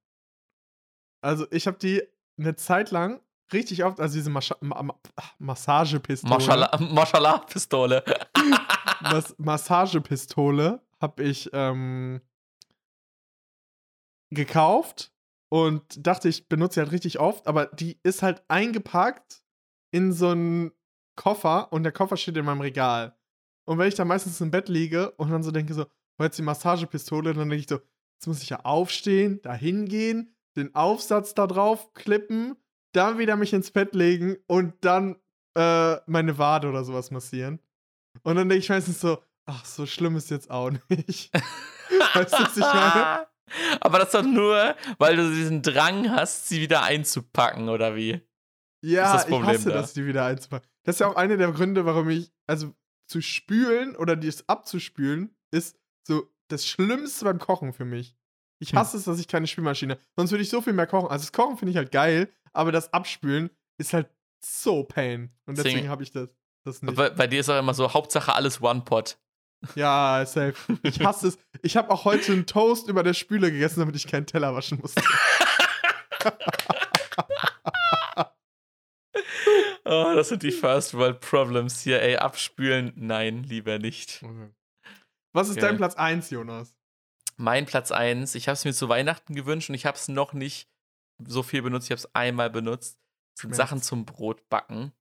Also, ich habe die eine Zeit lang richtig oft, also diese Mascha Ma Ma Massagepistole. Maschallah- Maschallah-Pistole. Mas Massagepistole habe ich ähm, gekauft und dachte, ich benutze sie halt richtig oft, aber die ist halt eingepackt in so einen Koffer und der Koffer steht in meinem Regal. Und wenn ich da meistens im Bett liege und dann so denke, so, wo jetzt die Massagepistole, dann denke ich so, jetzt muss ich ja aufstehen, da hingehen, den Aufsatz da drauf klippen, dann wieder mich ins Bett legen und dann äh, meine Wade oder sowas massieren. Und dann denke ich meistens so, ach, so schlimm ist jetzt auch nicht. weißt du, was ich meine? Aber das doch nur, weil du diesen Drang hast, sie wieder einzupacken, oder wie? Ja, das ich hasse da? das, die wieder einzupacken. Das ist ja auch einer der Gründe, warum ich, also zu spülen oder das abzuspülen, ist so das Schlimmste beim Kochen für mich. Ich Hm. hasse es, dass ich keine Spülmaschine habe. Sonst würde ich so viel mehr kochen. Also das Kochen finde ich halt geil, aber das Abspülen ist halt so pain. Und deswegen Deswegen- habe ich das, das nicht. Bei, bei dir ist auch immer so, Hauptsache alles One-Pot. Ja, safe. Ich hasse es. Ich habe auch heute einen Toast über der Spüle gegessen, damit ich keinen Teller waschen musste. Oh, das sind die First World Problems hier, ey. Abspülen, nein, lieber nicht. Was ist Okay. dein Platz 1, Jonas? Mein Platz 1, ich habe es mir zu Weihnachten gewünscht und ich habe es noch nicht so viel benutzt. Ich habe es einmal benutzt. sind Schmerz. Sachen zum Brotbacken.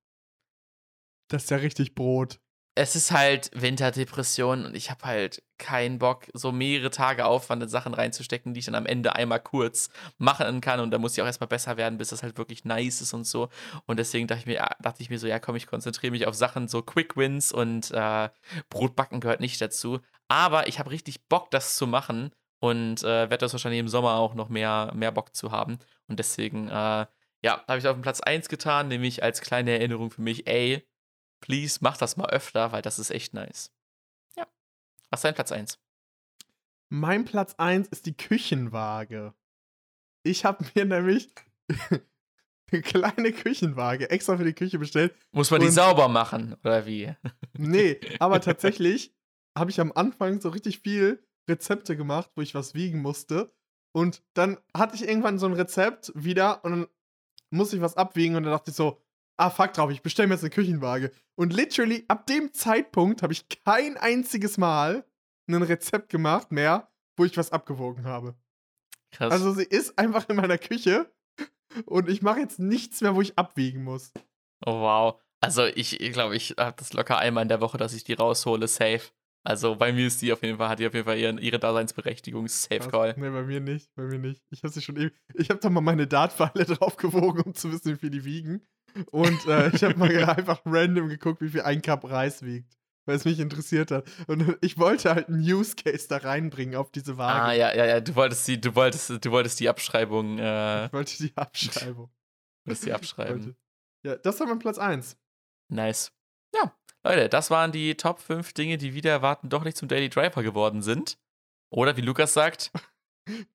Das ist ja richtig Brot. Es ist halt Winterdepression und ich habe halt keinen Bock, so mehrere Tage Aufwand in Sachen reinzustecken, die ich dann am Ende einmal kurz machen kann. Und da muss ich auch erstmal besser werden, bis das halt wirklich nice ist und so. Und deswegen dachte ich mir, ja, dachte ich mir so, ja komm, ich konzentriere mich auf Sachen so Quick Wins und äh, Brotbacken gehört nicht dazu. Aber ich habe richtig Bock, das zu machen und äh, werde das wahrscheinlich im Sommer auch noch mehr, mehr Bock zu haben. Und deswegen, äh, ja, habe ich auf den Platz 1 getan, nämlich als kleine Erinnerung für mich, ey, please mach das mal öfter, weil das ist echt nice. Ja. Was ist dein Platz 1? Mein Platz 1 ist die Küchenwaage. Ich habe mir nämlich eine kleine Küchenwaage extra für die Küche bestellt. Muss man die sauber machen, oder wie? Nee, aber tatsächlich habe ich am Anfang so richtig viel Rezepte gemacht, wo ich was wiegen musste. Und dann hatte ich irgendwann so ein Rezept wieder und dann musste ich was abwiegen und dann dachte ich so, ah, fuck drauf, ich bestelle mir jetzt eine Küchenwaage. Und literally ab dem Zeitpunkt habe ich kein einziges Mal ein Rezept gemacht mehr, wo ich was abgewogen habe. Krass. Also sie ist einfach in meiner Küche und ich mache jetzt nichts mehr, wo ich abwiegen muss. oh, wow. Also ich glaube, ich, habe das locker einmal in der Woche, dass ich die raushole, safe. Also bei mir ist die auf jeden Fall, hat die auf jeden Fall ihren, ihre Daseinsberechtigung, safe call. Nee, bei mir nicht, bei mir nicht. Ich habe sie schon eben. Ich habe da mal meine Dartpfeile drauf gewogen, um zu wissen, wie viel die wiegen. Und äh, ich habe mal einfach random geguckt, wie viel ein Cup Reis wiegt, weil es mich interessiert hat. Und ich wollte halt einen Use Case da reinbringen auf diese Waage. Ah, ja, ja, ja, du wolltest die, du wolltest, du wolltest die Abschreibung, äh, Ich wollte die Abschreibung. wolltest die abschreiben. Ja, das war mein Platz 1. Nice. Ja, Leute, das waren die Top 5 Dinge, die wieder erwarten doch nicht zum Daily Driver geworden sind. Oder wie Lukas sagt,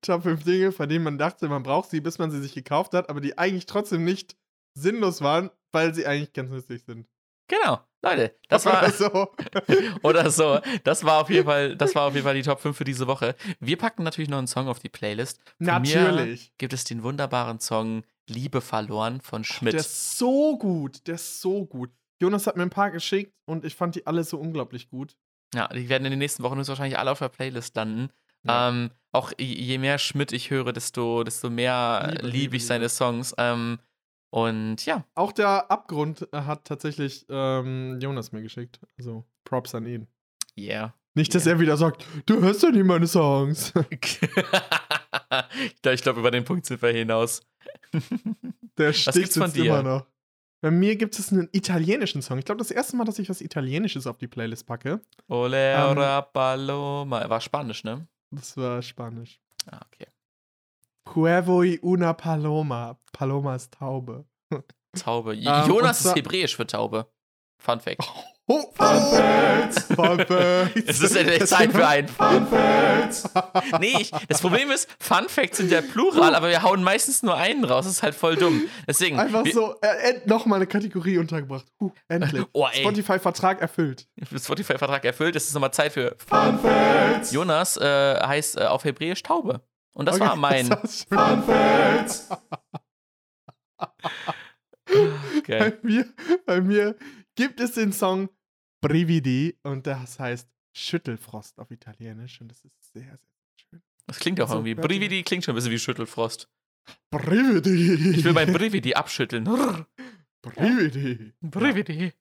Top 5 Dinge, von denen man dachte, man braucht sie, bis man sie sich gekauft hat, aber die eigentlich trotzdem nicht sinnlos waren, weil sie eigentlich ganz nützlich sind. genau, Leute, das war. Oder so. Oder so. Das war auf jeden Fall, das war auf jeden Fall die Top 5 für diese Woche. Wir packen natürlich noch einen Song auf die Playlist. Von Natürlich. Gibt es den wunderbaren Song Liebe verloren von Schmidt. Der ist so gut, der ist so gut. Jonas hat mir ein paar geschickt und ich fand die alle so unglaublich gut. ja, die werden in den nächsten Wochen höchstwahrscheinlich alle auf der Playlist landen. Ja. Ähm, auch je- mehr Schmidt ich höre, desto, desto mehr Liebe, Liebe, ich seine. Songs. Ähm, und ja, Auch der Abgrund äh, hat tatsächlich ähm, Jonas mir geschickt. Also Props an ihn. yeah. Nicht, dass Ja. er wieder sagt, du hörst doch nie meine Songs. ich glaube, glaub, über den Punkt sind wir hinaus. Der Stich sitzt dir? immer noch. Bei mir gibt es einen italienischen Song. Ich glaube, das erste Mal, dass ich was Italienisches auf die Playlist packe. Ole Ähm, paloma. War Spanisch, ne? Das war Spanisch. Ah, okay. Cuevo y una paloma. Paloma ist Taube. Taube. Ähm, Jonas ist hebräisch für Taube. Fun Fact. Oh, Fun Facts! Fun Facts! Es ist endlich Zeit für ein Fun Facts. Nee, ich, das Problem ist, Fun Facts sind ja plural, aber wir hauen meistens nur einen raus. Das ist halt voll dumm. Deswegen. Einfach wir- so, äh, nochmal eine Kategorie untergebracht. Huh, endlich. Oh. Spotify-Vertrag erfüllt. Spotify-Vertrag erfüllt. Es ist nochmal Zeit für Fun Facts. Jonas äh, heißt äh, auf Hebräisch Taube. Und das Okay, war mein. das war's schon. Geil. Bei mir, bei mir gibt es den Song Brividi und das heißt Schüttelfrost auf Italienisch und das ist sehr, sehr schön. Das klingt auch So, irgendwie. Brividi klingt schon ein bisschen wie Schüttelfrost. Brividi. Ich will mein Brividi abschütteln. Brividi. Brividi.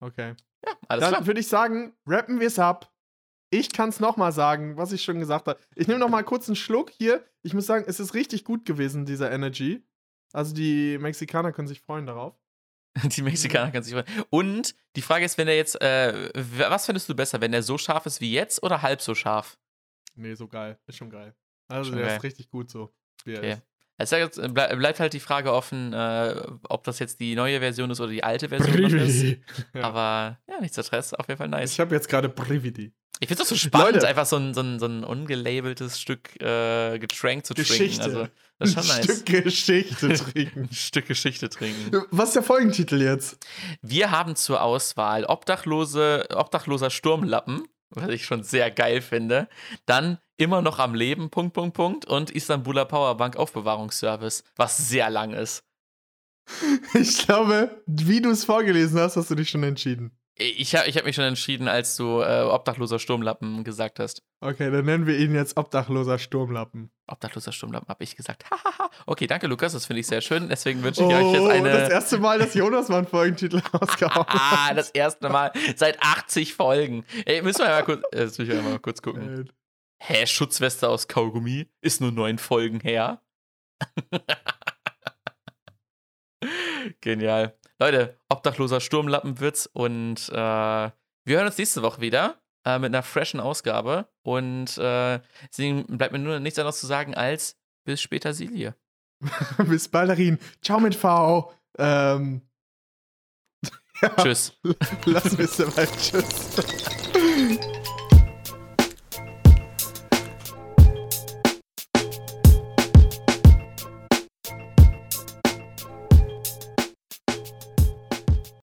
Okay. Ja, alles Dann klar. würde ich sagen, rappen wir es ab. Ich kann es nochmal sagen, was ich schon gesagt habe. Ich nehme nochmal kurz einen Schluck hier. Ich muss sagen, es ist richtig gut gewesen, dieser Energy. Also die Mexikaner können sich freuen darauf. Die Mexikaner können sich freuen. Und die Frage ist, wenn er jetzt, äh, was findest du besser, wenn er so scharf ist wie jetzt oder halb so scharf? Nee, so geil. Ist schon geil. Also Schon der geil. ist richtig gut so. Wie Okay. ja jetzt, ble bleibt halt die Frage offen, äh, ob das jetzt die neue Version ist oder die alte Version ist. Ja. Aber ja, nicht so Stress, auf jeden Fall nice. Ich habe jetzt gerade Brividi. Ich finde es so spannend, Leute. einfach so ein, so ein, so ein ungelabeltes Stück äh, Getränk zu trinken. Geschichte. Also, das ist schon Ein nice. Stück Geschichte trinken. Stück Geschichte trinken. Was ist der Folgentitel jetzt? Wir haben zur Auswahl Obdachlose, Obdachloser Sturmlappen, was ich schon sehr geil finde. Dann immer noch am Leben, Punkt, Punkt, Punkt. Und Istanbuler Powerbank Aufbewahrungsservice, was sehr lang ist. Ich glaube, wie du es vorgelesen hast, hast du dich schon entschieden. Ich habe ich hab mich schon entschieden, als du äh, Obdachloser Sturmlappen gesagt hast. Okay, dann nennen wir ihn jetzt Obdachloser Sturmlappen. Obdachloser Sturmlappen habe ich gesagt. Okay, danke Lukas, das finde ich sehr schön. Deswegen wünsche ich Oh, euch jetzt eine. das erste Mal, dass Jonas mal einen Folgentitel rausgehauen hat. Ah, das erste Mal seit 80 Folgen. Ey, müssen wir mal kurz, äh, müssen wir mal kurz gucken. Äh, Hä, Schutzweste aus Kaugummi? Ist nur neun Folgen her. Genial. Leute, obdachloser Sturmlappenwitz und äh, wir hören uns nächste Woche wieder äh, mit einer freshen Ausgabe. Und äh, deswegen bleibt mir nur nichts anderes zu sagen als bis später, Silie. Bis Ballerin. Ciao mit V. Ähm, Tschüss. lass mich dabei. Tschüss.